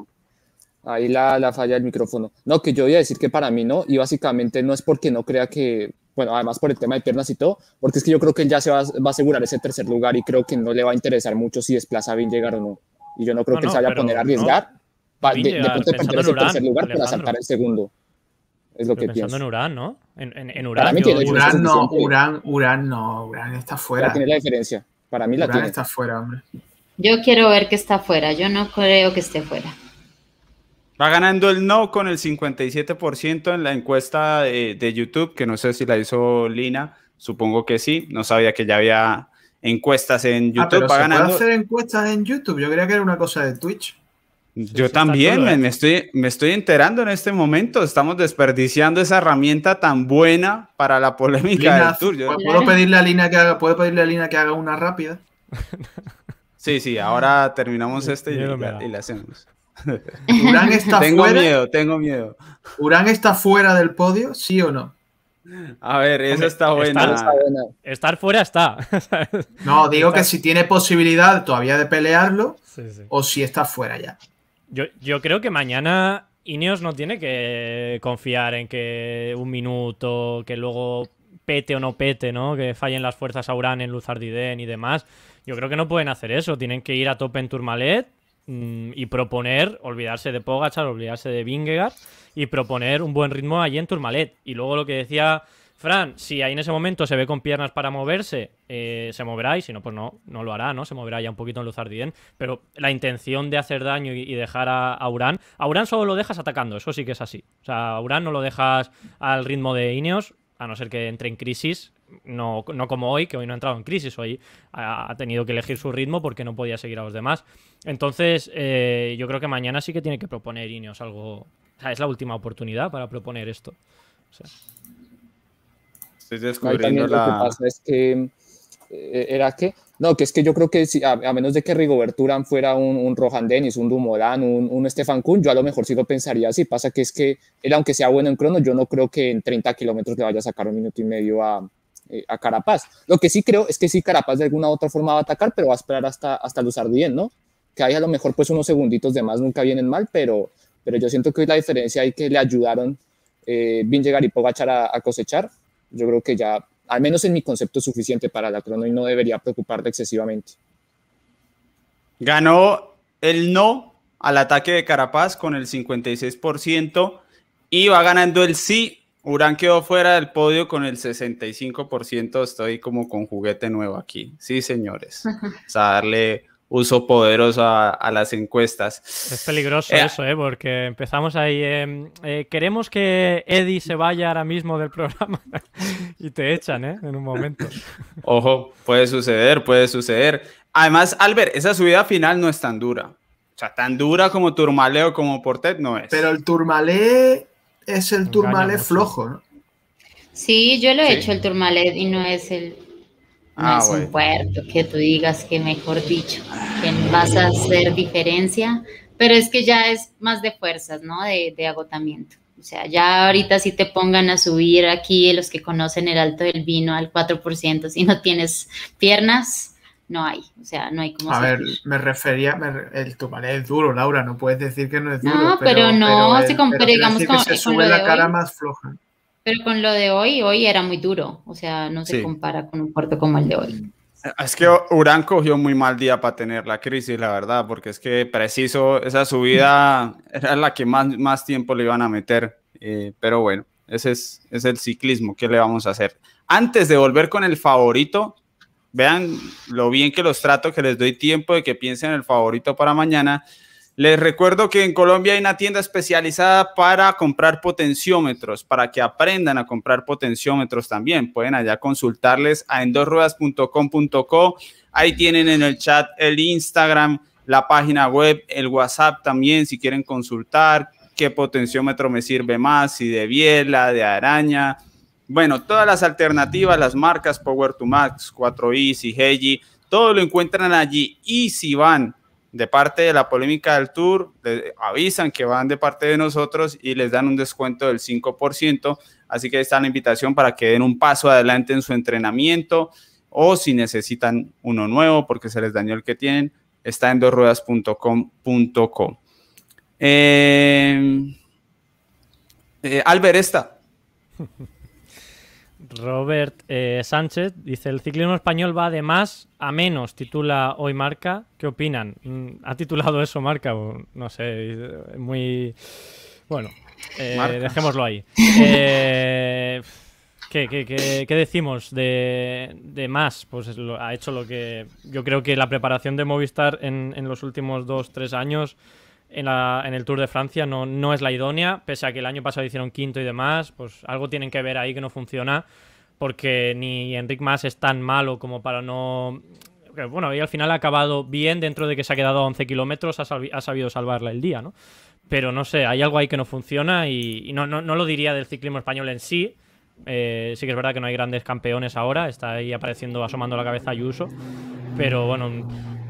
Ahí la, la falla del micrófono. No, que yo voy a decir que para mí no, y básicamente no es porque no crea que, bueno, además por el tema de piernas y todo, porque es que yo creo que él ya se va, va a asegurar ese tercer lugar y creo que no le va a interesar mucho si desplaza a llegar o no. Y yo no creo No, que él no, se vaya a poner a no. arriesgar de, de Vingegaard, pronto perder ese Urán, tercer lugar para saltar el segundo. Es lo Pero que pensando pienso. en Urán, ¿no? En, en, en Para Urán. mí yo- Urán Urán no. Urán, Urán no, Urán está Ya fuera. tiene la diferencia. Para mí la Urán tiene. está fuera, hombre. Yo quiero ver que está fuera, yo no creo que esté fuera. Va ganando el no con el 57% en la encuesta de, de YouTube, que no sé si la hizo Lina, supongo que sí, no sabía que ya había encuestas en Ah, YouTube, pero va se ganando. puede hacer encuestas en YouTube. Yo creía que era una cosa de Twitch. Yo sí, también me, me estoy, me estoy enterando en este momento, estamos desperdiciando esa herramienta tan buena para la polémica Lina, del Tour. Yo- ¿puedo- ¿puedo pedirle a Lina que haga, puedo pedirle a Lina que haga una rápida? sí, sí, ahora terminamos <laughs> este y, la- y la hacemos. <laughs> Urán está Tengo fuera. miedo, tengo miedo. Urán está fuera del podio, sí o no. A ver, eso está buena. Estar fuera está. <laughs> No, digo Está- que si tiene posibilidad todavía de pelearlo Sí, sí. o si está fuera ya. Yo, yo creo que mañana Ineos no tiene que confiar en que un minuto, que luego pete o no pete, ¿no? Que fallen las fuerzas a Urán en Luzardiden y demás. Yo creo que no pueden hacer eso. Tienen que ir a tope en Tourmalet mm, y proponer, olvidarse de Pogachar, olvidarse de Vingegaard y proponer un buen ritmo allí en Tourmalet. Y luego lo que decía Fran, si ahí en ese momento se ve con piernas para moverse, eh, se moverá y si no, pues no, no lo hará, ¿no? Se moverá ya un poquito en Luzardien. Pero la intención de hacer daño y, y dejar a, a Urán, a Urán solo lo dejas atacando, eso sí que es así. O sea, a Urán no lo dejas al ritmo de Ineos, a no ser que entre en crisis, no, no como hoy, que hoy no ha entrado en crisis, hoy ha, ha tenido que elegir su ritmo porque no podía seguir a los demás. Entonces, eh, yo creo que mañana sí que tiene que proponer Ineos algo. O sea, es la última oportunidad para proponer esto. O sea, Estoy descubriendo también lo que la... pasa es que eh, era que no, que es que yo creo que si, a, a menos de que Rigoberto Urán fuera un, un Rohan Dennis, un Dumoulin, un, un Stefan Kuhn, yo a lo mejor sí lo pensaría así. Pasa que es que él, aunque sea bueno en crono, yo no creo que en 30 kilómetros le vaya a sacar un minuto y medio a, eh, a Carapaz. Lo que sí creo es que sí, Carapaz de alguna u otra forma va a atacar, pero va a esperar hasta, hasta Luzardien, ¿no? Que ahí a lo mejor pues unos segunditos de más nunca vienen mal, pero, pero yo siento que hoy la diferencia ahí que le ayudaron eh, Vingegaard y Pogachar a, a cosechar, yo creo que ya, al menos en mi concepto, es suficiente para la crono y no debería preocuparle excesivamente. Ganó el no al ataque de Carapaz con el 56% y va ganando el sí. Urán quedó fuera del podio con el 65%. Estoy como con juguete nuevo aquí. Sí, señores. <laughs> O sea, darle uso poderoso a, a las encuestas. Es peligroso Eh, eso, ¿eh? Porque empezamos ahí. eh, eh, queremos que Eddie se vaya ahora mismo del programa <laughs> y te echan, ¿eh? En un momento. <laughs> Ojo, puede suceder, puede suceder. Además, Albert, esa subida final no es tan dura. O sea, tan dura como Turmalé o como Portet no es. Pero el Turmalé es el Turmalé flojo, ¿no? Sí, yo lo he hecho el Turmalé y no es el. No ah, es un puerto que tú digas que, mejor dicho, que vas a hacer diferencia, pero es que ya es más de fuerzas, ¿no? De, de agotamiento. O sea, ya ahorita si te pongan a subir aquí los que conocen el alto del vino al 4%, si no tienes piernas, no hay. O sea, no hay como... A ver, me refería, el tumalé es duro, Laura, no puedes decir que no es duro. No, pero, no, se compara, digamos, con, se sube la cara más floja. Pero con lo de hoy, hoy era muy duro. O sea, no se compara con un puerto como el de hoy. Es que Urán cogió muy mal día para tener la crisis, la verdad, porque es que preciso, esa subida <laughs> era la que más, más tiempo le iban a meter. Eh, pero bueno, ese es, es el ciclismo, ¿qué le vamos a hacer? Antes de volver con el favorito, vean lo bien que los trato, que les doy tiempo de que piensen en el favorito para mañana. Les recuerdo que en Colombia hay una tienda especializada para comprar potenciómetros, para que aprendan a comprar potenciómetros también. Pueden allá consultarles a endosruedas.com.co. Ahí tienen en el chat el Instagram, la página web, el WhatsApp también, si quieren consultar qué potenciómetro me sirve más, si de biela, de araña. Bueno, todas las alternativas, las marcas Power to Max, 4i, Heiji, todo lo encuentran allí. Y si van de parte de la polémica del tour, avisan que van de parte de nosotros y les dan un descuento del 5%. Así que está la invitación para que den un paso adelante en su entrenamiento o si necesitan uno nuevo porque se les dañó el que tienen, está en dosruedas.com.co. Eh, eh, Albert, esta. <laughs> Robert eh, Sánchez dice: El ciclismo español va de más a menos, titula hoy Marca. ¿Qué opinan? Mm, ¿Ha titulado eso Marca? No sé, muy. Bueno, eh, dejémoslo ahí. <laughs> Eh, ¿qué, decimos de, más? Pues ha hecho lo que. Yo creo que la preparación de Movistar en, en los últimos dos, tres años en, la, en, el Tour de Francia no, no es la idónea, pese a que el año pasado hicieron quinto y demás, pues algo tienen que ver ahí que no funciona, porque ni Enric Mas es tan malo como para no... Bueno, y al final ha acabado bien dentro de que se ha quedado a 11 kilómetros, ha, ha, sabido salvarla el día, ¿no? Pero no sé, hay algo ahí que no funciona y, no, no, no, lo diría del ciclismo español en sí. Eh, sí que es verdad que no hay grandes campeones ahora, está ahí apareciendo, asomando la cabeza Ayuso, pero bueno,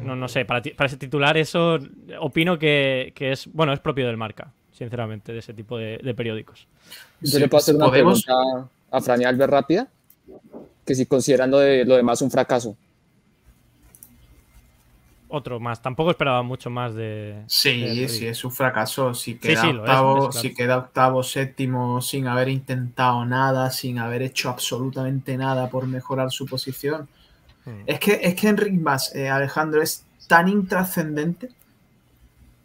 no, no sé, para, para ese titular eso opino que, que, es, bueno, es propio del marca, sinceramente, de ese tipo de, de periódicos. Yo le puedo hacer una pregunta a Fran y Albert rápida, que si consideran lo, de, lo demás un fracaso. Otro más, tampoco esperaba mucho más de... Sí, sí, es un fracaso. Si queda, octavo, si queda octavo, séptimo, sin haber intentado nada, sin haber hecho absolutamente nada por mejorar su posición Mm. Es que, es que Enric Mas, eh, Alejandro, es tan intrascendente,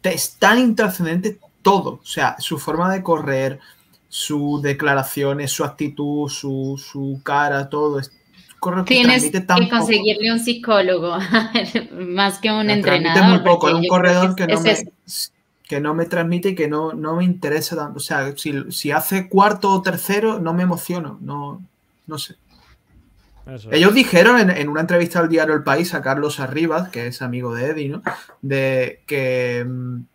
es tan intrascendente todo. O sea, su forma de correr, sus declaraciones, su actitud, su, cara, todo. Es, corre Tienes que, conseguirle un psicólogo, <laughs> más que un entrenador. muy poco, es un corredor que, no me, que no me transmite y que no, no me interesa tanto. O sea, si, si hace cuarto o tercero, no me emociono, no, no sé. Ellos dijeron en, una entrevista al diario El País a Carlos Arribas, que es amigo de Eddie, ¿no? De que,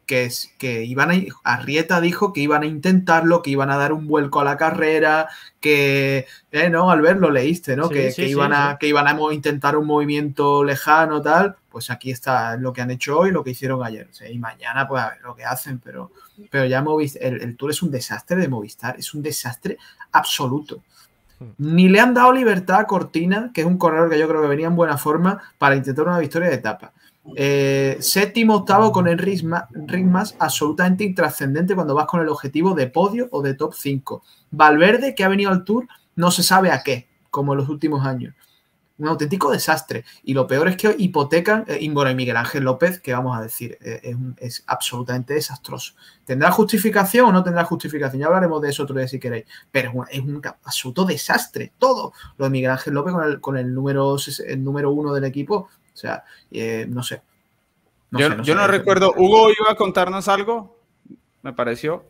que, que iban a, Arrieta dijo que iban a intentarlo, que iban a dar un vuelco a la carrera, que, eh, ¿no? Al ver lo leíste, ¿no? que, iban a, que iban a intentar un movimiento lejano, tal. Pues aquí está lo que han hecho hoy, lo que hicieron ayer. y mañana, pues a ver lo que hacen, pero, pero ya el, el Tour es un desastre de Movistar, es un desastre absoluto. Ni le han dado libertad a Cortina, que es un corredor que yo creo que venía en buena forma para intentar una victoria de etapa. Eh, séptimo, octavo con el Ritmas, absolutamente intrascendente cuando vas con el objetivo de podio o de top 5. Valverde, que ha venido al Tour, no se sabe a qué, como en los últimos años un auténtico desastre. Y lo peor es que hipotecan, eh, y Miguel Ángel López, que vamos a decir, eh, es, absolutamente desastroso. ¿Tendrá justificación o no tendrá justificación? Ya hablaremos de eso otro día si queréis. Pero es un, absoluto desastre, todo. Lo de Miguel Ángel López con el, número, el número uno del equipo, o sea, eh, no sé. yo no, recuerdo, Hugo iba a contarnos algo, me pareció.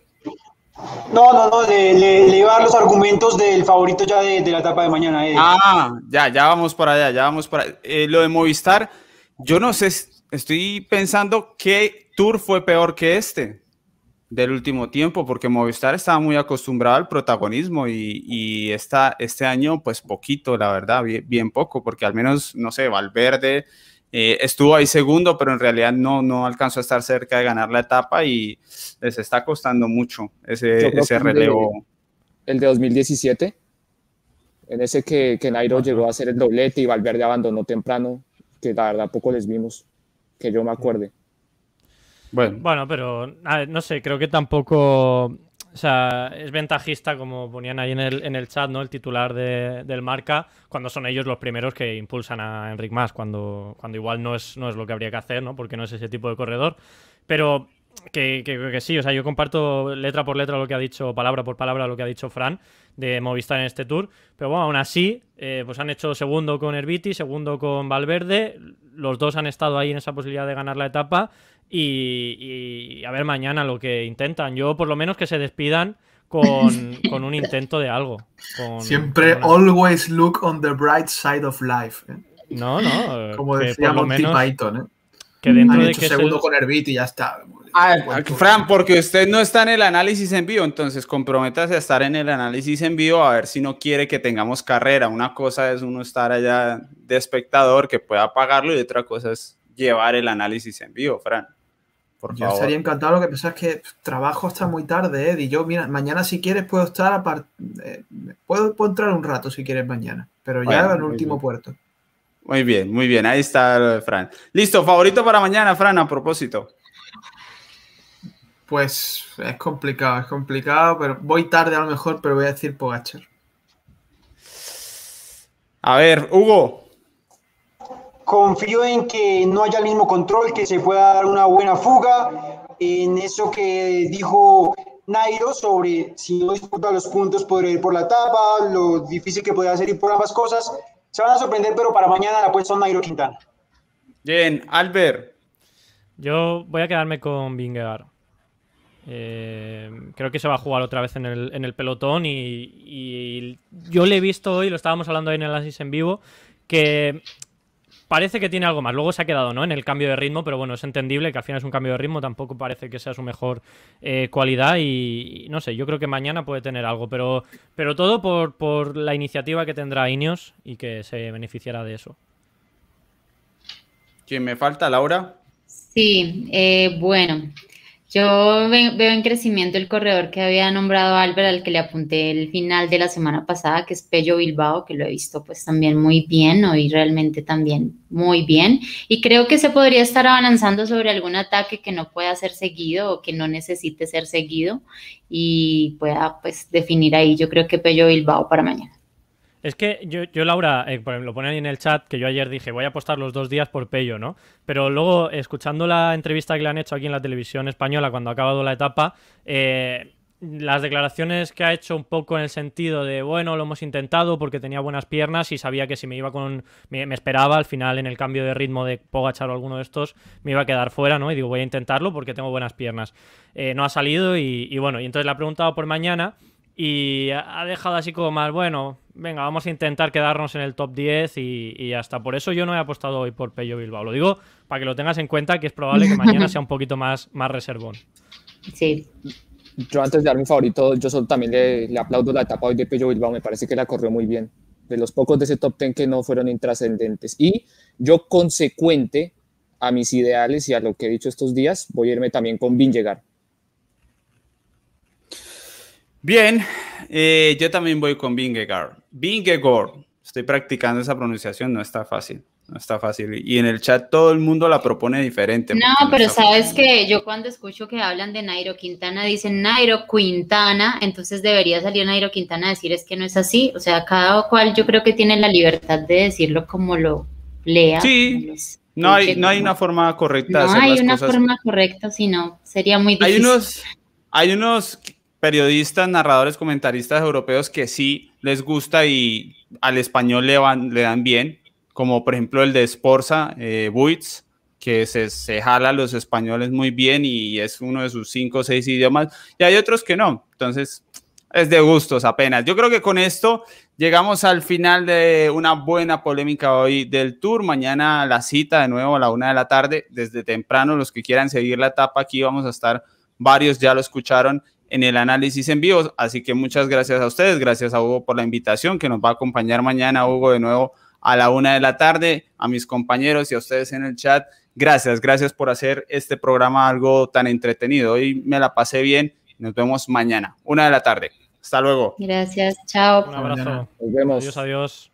No, no, no, le, iba a los argumentos del favorito ya de, la etapa de mañana. Ah, ya, ya vamos para allá, ya vamos para eh, lo de Movistar, Yo no sé, estoy pensando qué tour fue peor que este del último tiempo, porque Movistar estaba muy acostumbrado al protagonismo y, este año pues poquito, la verdad, bien, poco, porque al menos, no sé, Valverde eh, estuvo ahí segundo, pero en realidad no, no alcanzó a estar cerca de ganar la etapa y les está costando mucho ese, ese relevo. El de, 2017, en ese que, que Nairo llegó a hacer el doblete y Valverde abandonó temprano, que la verdad poco les vimos, que yo me acuerde. Bueno, pero no sé, creo que tampoco. O sea, es ventajista, como ponían ahí en el, en el chat, ¿no? El titular de, del marca, cuando son ellos los primeros que impulsan a Enric Mas, cuando, cuando igual no es, no es lo que habría que hacer, ¿no? Porque no es ese tipo de corredor. Pero que, que, que, sí, o sea, yo comparto letra por letra lo que ha dicho, palabra por palabra, lo que ha dicho Fran de Movistar en este tour. Pero bueno, aún así, eh, pues han hecho segundo con Herbiti, segundo con Valverde. Los dos han estado ahí en esa posibilidad de ganar la etapa. Y, a ver mañana lo que intentan. Yo, por lo menos, que se despidan con, <laughs> un intento de algo. Siempre, always look on the bright side of life. ¿eh? No, no. <laughs> Como decía Monty Python. ¿eh? Que dentro de que segundo con Herbiti y ya está. Ah, Fran, porque usted no está en el análisis en vivo, entonces comprométase a estar en el análisis en vivo a ver si no quiere que tengamos carrera. Una cosa es uno estar allá de espectador que pueda pagarlo y otra cosa es llevar el análisis en vivo, Fran. Por yo estaría encantado, lo que pasa es que trabajo hasta muy tarde, Ed, y yo, mira, mañana si quieres puedo estar, apart... Eh, puedo, entrar un rato si quieres mañana, pero ya en el último puerto. Muy bien, muy bien, ahí está Fran. Listo, favorito para mañana, Fran, a propósito. Pues es complicado, es complicado, pero voy tarde a lo mejor, pero voy a decir Pogachar. A ver, Hugo. Confío en que no haya el mismo control, que se pueda dar una buena fuga. En eso que dijo Nairo sobre si no disputa los puntos por ir por la etapa, lo difícil que puede hacer ir por ambas cosas. Se van a sorprender, pero para mañana la puesta Nairo Quintana. Bien, Albert. Yo voy a quedarme con Vingegaard. Eh, creo que se va a jugar otra vez en el, pelotón y, yo le he visto hoy, lo estábamos hablando ahí en el análisis en vivo, que parece que tiene algo más. Luego se ha quedado ¿no? en el cambio de ritmo, pero bueno, es entendible que al final es un cambio de ritmo, tampoco parece que sea su mejor eh, cualidad y, no sé, yo creo que mañana puede tener algo, pero, pero todo por, por la iniciativa que tendrá Ineos y que se beneficiará de eso. ¿Quién me falta, Laura? Sí, eh, bueno, yo veo en crecimiento el corredor que había nombrado Albert, al que le apunté el final de la semana pasada, que es Pello Bilbao, que lo he visto pues también muy bien, hoy realmente también muy bien. Y creo que se podría estar avanzando sobre algún ataque que no pueda ser seguido o que no necesite ser seguido y pueda pues definir ahí. Yo creo que Pello Bilbao para mañana. Es que yo, yo Laura, eh, lo pone ahí en el chat, que yo ayer dije, voy a apostar los dos días por Pello, ¿no? Pero luego, escuchando la entrevista que le han hecho aquí en la televisión española cuando ha acabado la etapa, eh, las declaraciones que ha hecho un poco en el sentido de, bueno, lo hemos intentado porque tenía buenas piernas y sabía que si me iba con... Me, esperaba al final en el cambio de ritmo de Pogachar o alguno de estos, me iba a quedar fuera, ¿no? Y digo, voy a intentarlo porque tengo buenas piernas. Eh, no ha salido y, y bueno, y entonces le ha preguntado por mañana y ha dejado así como más, bueno, venga, vamos a intentar quedarnos en el top 10 y, hasta por eso yo no he apostado hoy por Pello Bilbao. Lo digo para que lo tengas en cuenta que es probable que mañana sea un poquito más, más reservón. Sí. Yo antes de dar mi favorito, yo también le, aplaudo la etapa hoy de Pello Bilbao, me parece que la corrió muy bien. De los pocos de ese top 10 que no fueron intrascendentes. Y yo consecuente a mis ideales y a lo que he dicho estos días, voy a irme también con Vingegaard Bien, eh, yo también voy con Vingegaard. Vingegaard. Estoy practicando esa pronunciación, no está fácil. No está fácil. Y en el chat todo el mundo la propone diferente. No, pero sabes que yo cuando escucho que hablan de Nairo Quintana, dicen Nairo Quintana, entonces debería salir Nairo Quintana a decir es que no es así. O sea, cada cual yo creo que tiene la libertad de decirlo como lo lea. Sí. No hay, no hay una forma correcta de hacer hay una forma correcta, sino sería muy difícil. Hay unos, hay unos periodistas, narradores, comentaristas europeos que sí les gusta y al español le, van, le dan bien, como por ejemplo el de Sporza, eh, Buitz, que se, se, jala a los españoles muy bien y es uno de sus cinco o seis idiomas, y hay otros que no. Entonces, es de gustos apenas. Yo creo que con esto llegamos al final de una buena polémica hoy del tour. Mañana la cita de nuevo a la una de la tarde, desde temprano. Los que quieran seguir la etapa aquí vamos a estar, varios ya lo escucharon en el análisis en vivo. Así que muchas gracias a ustedes, gracias a Hugo por la invitación que nos va a acompañar mañana, Hugo, de nuevo a la una de la tarde, a mis compañeros y a ustedes en el chat. Gracias, gracias por hacer este programa algo tan entretenido. Hoy me la pasé bien. Nos vemos mañana, una de la tarde. Hasta luego. Gracias, chao. Un abrazo. Nos vemos. Adiós, adiós.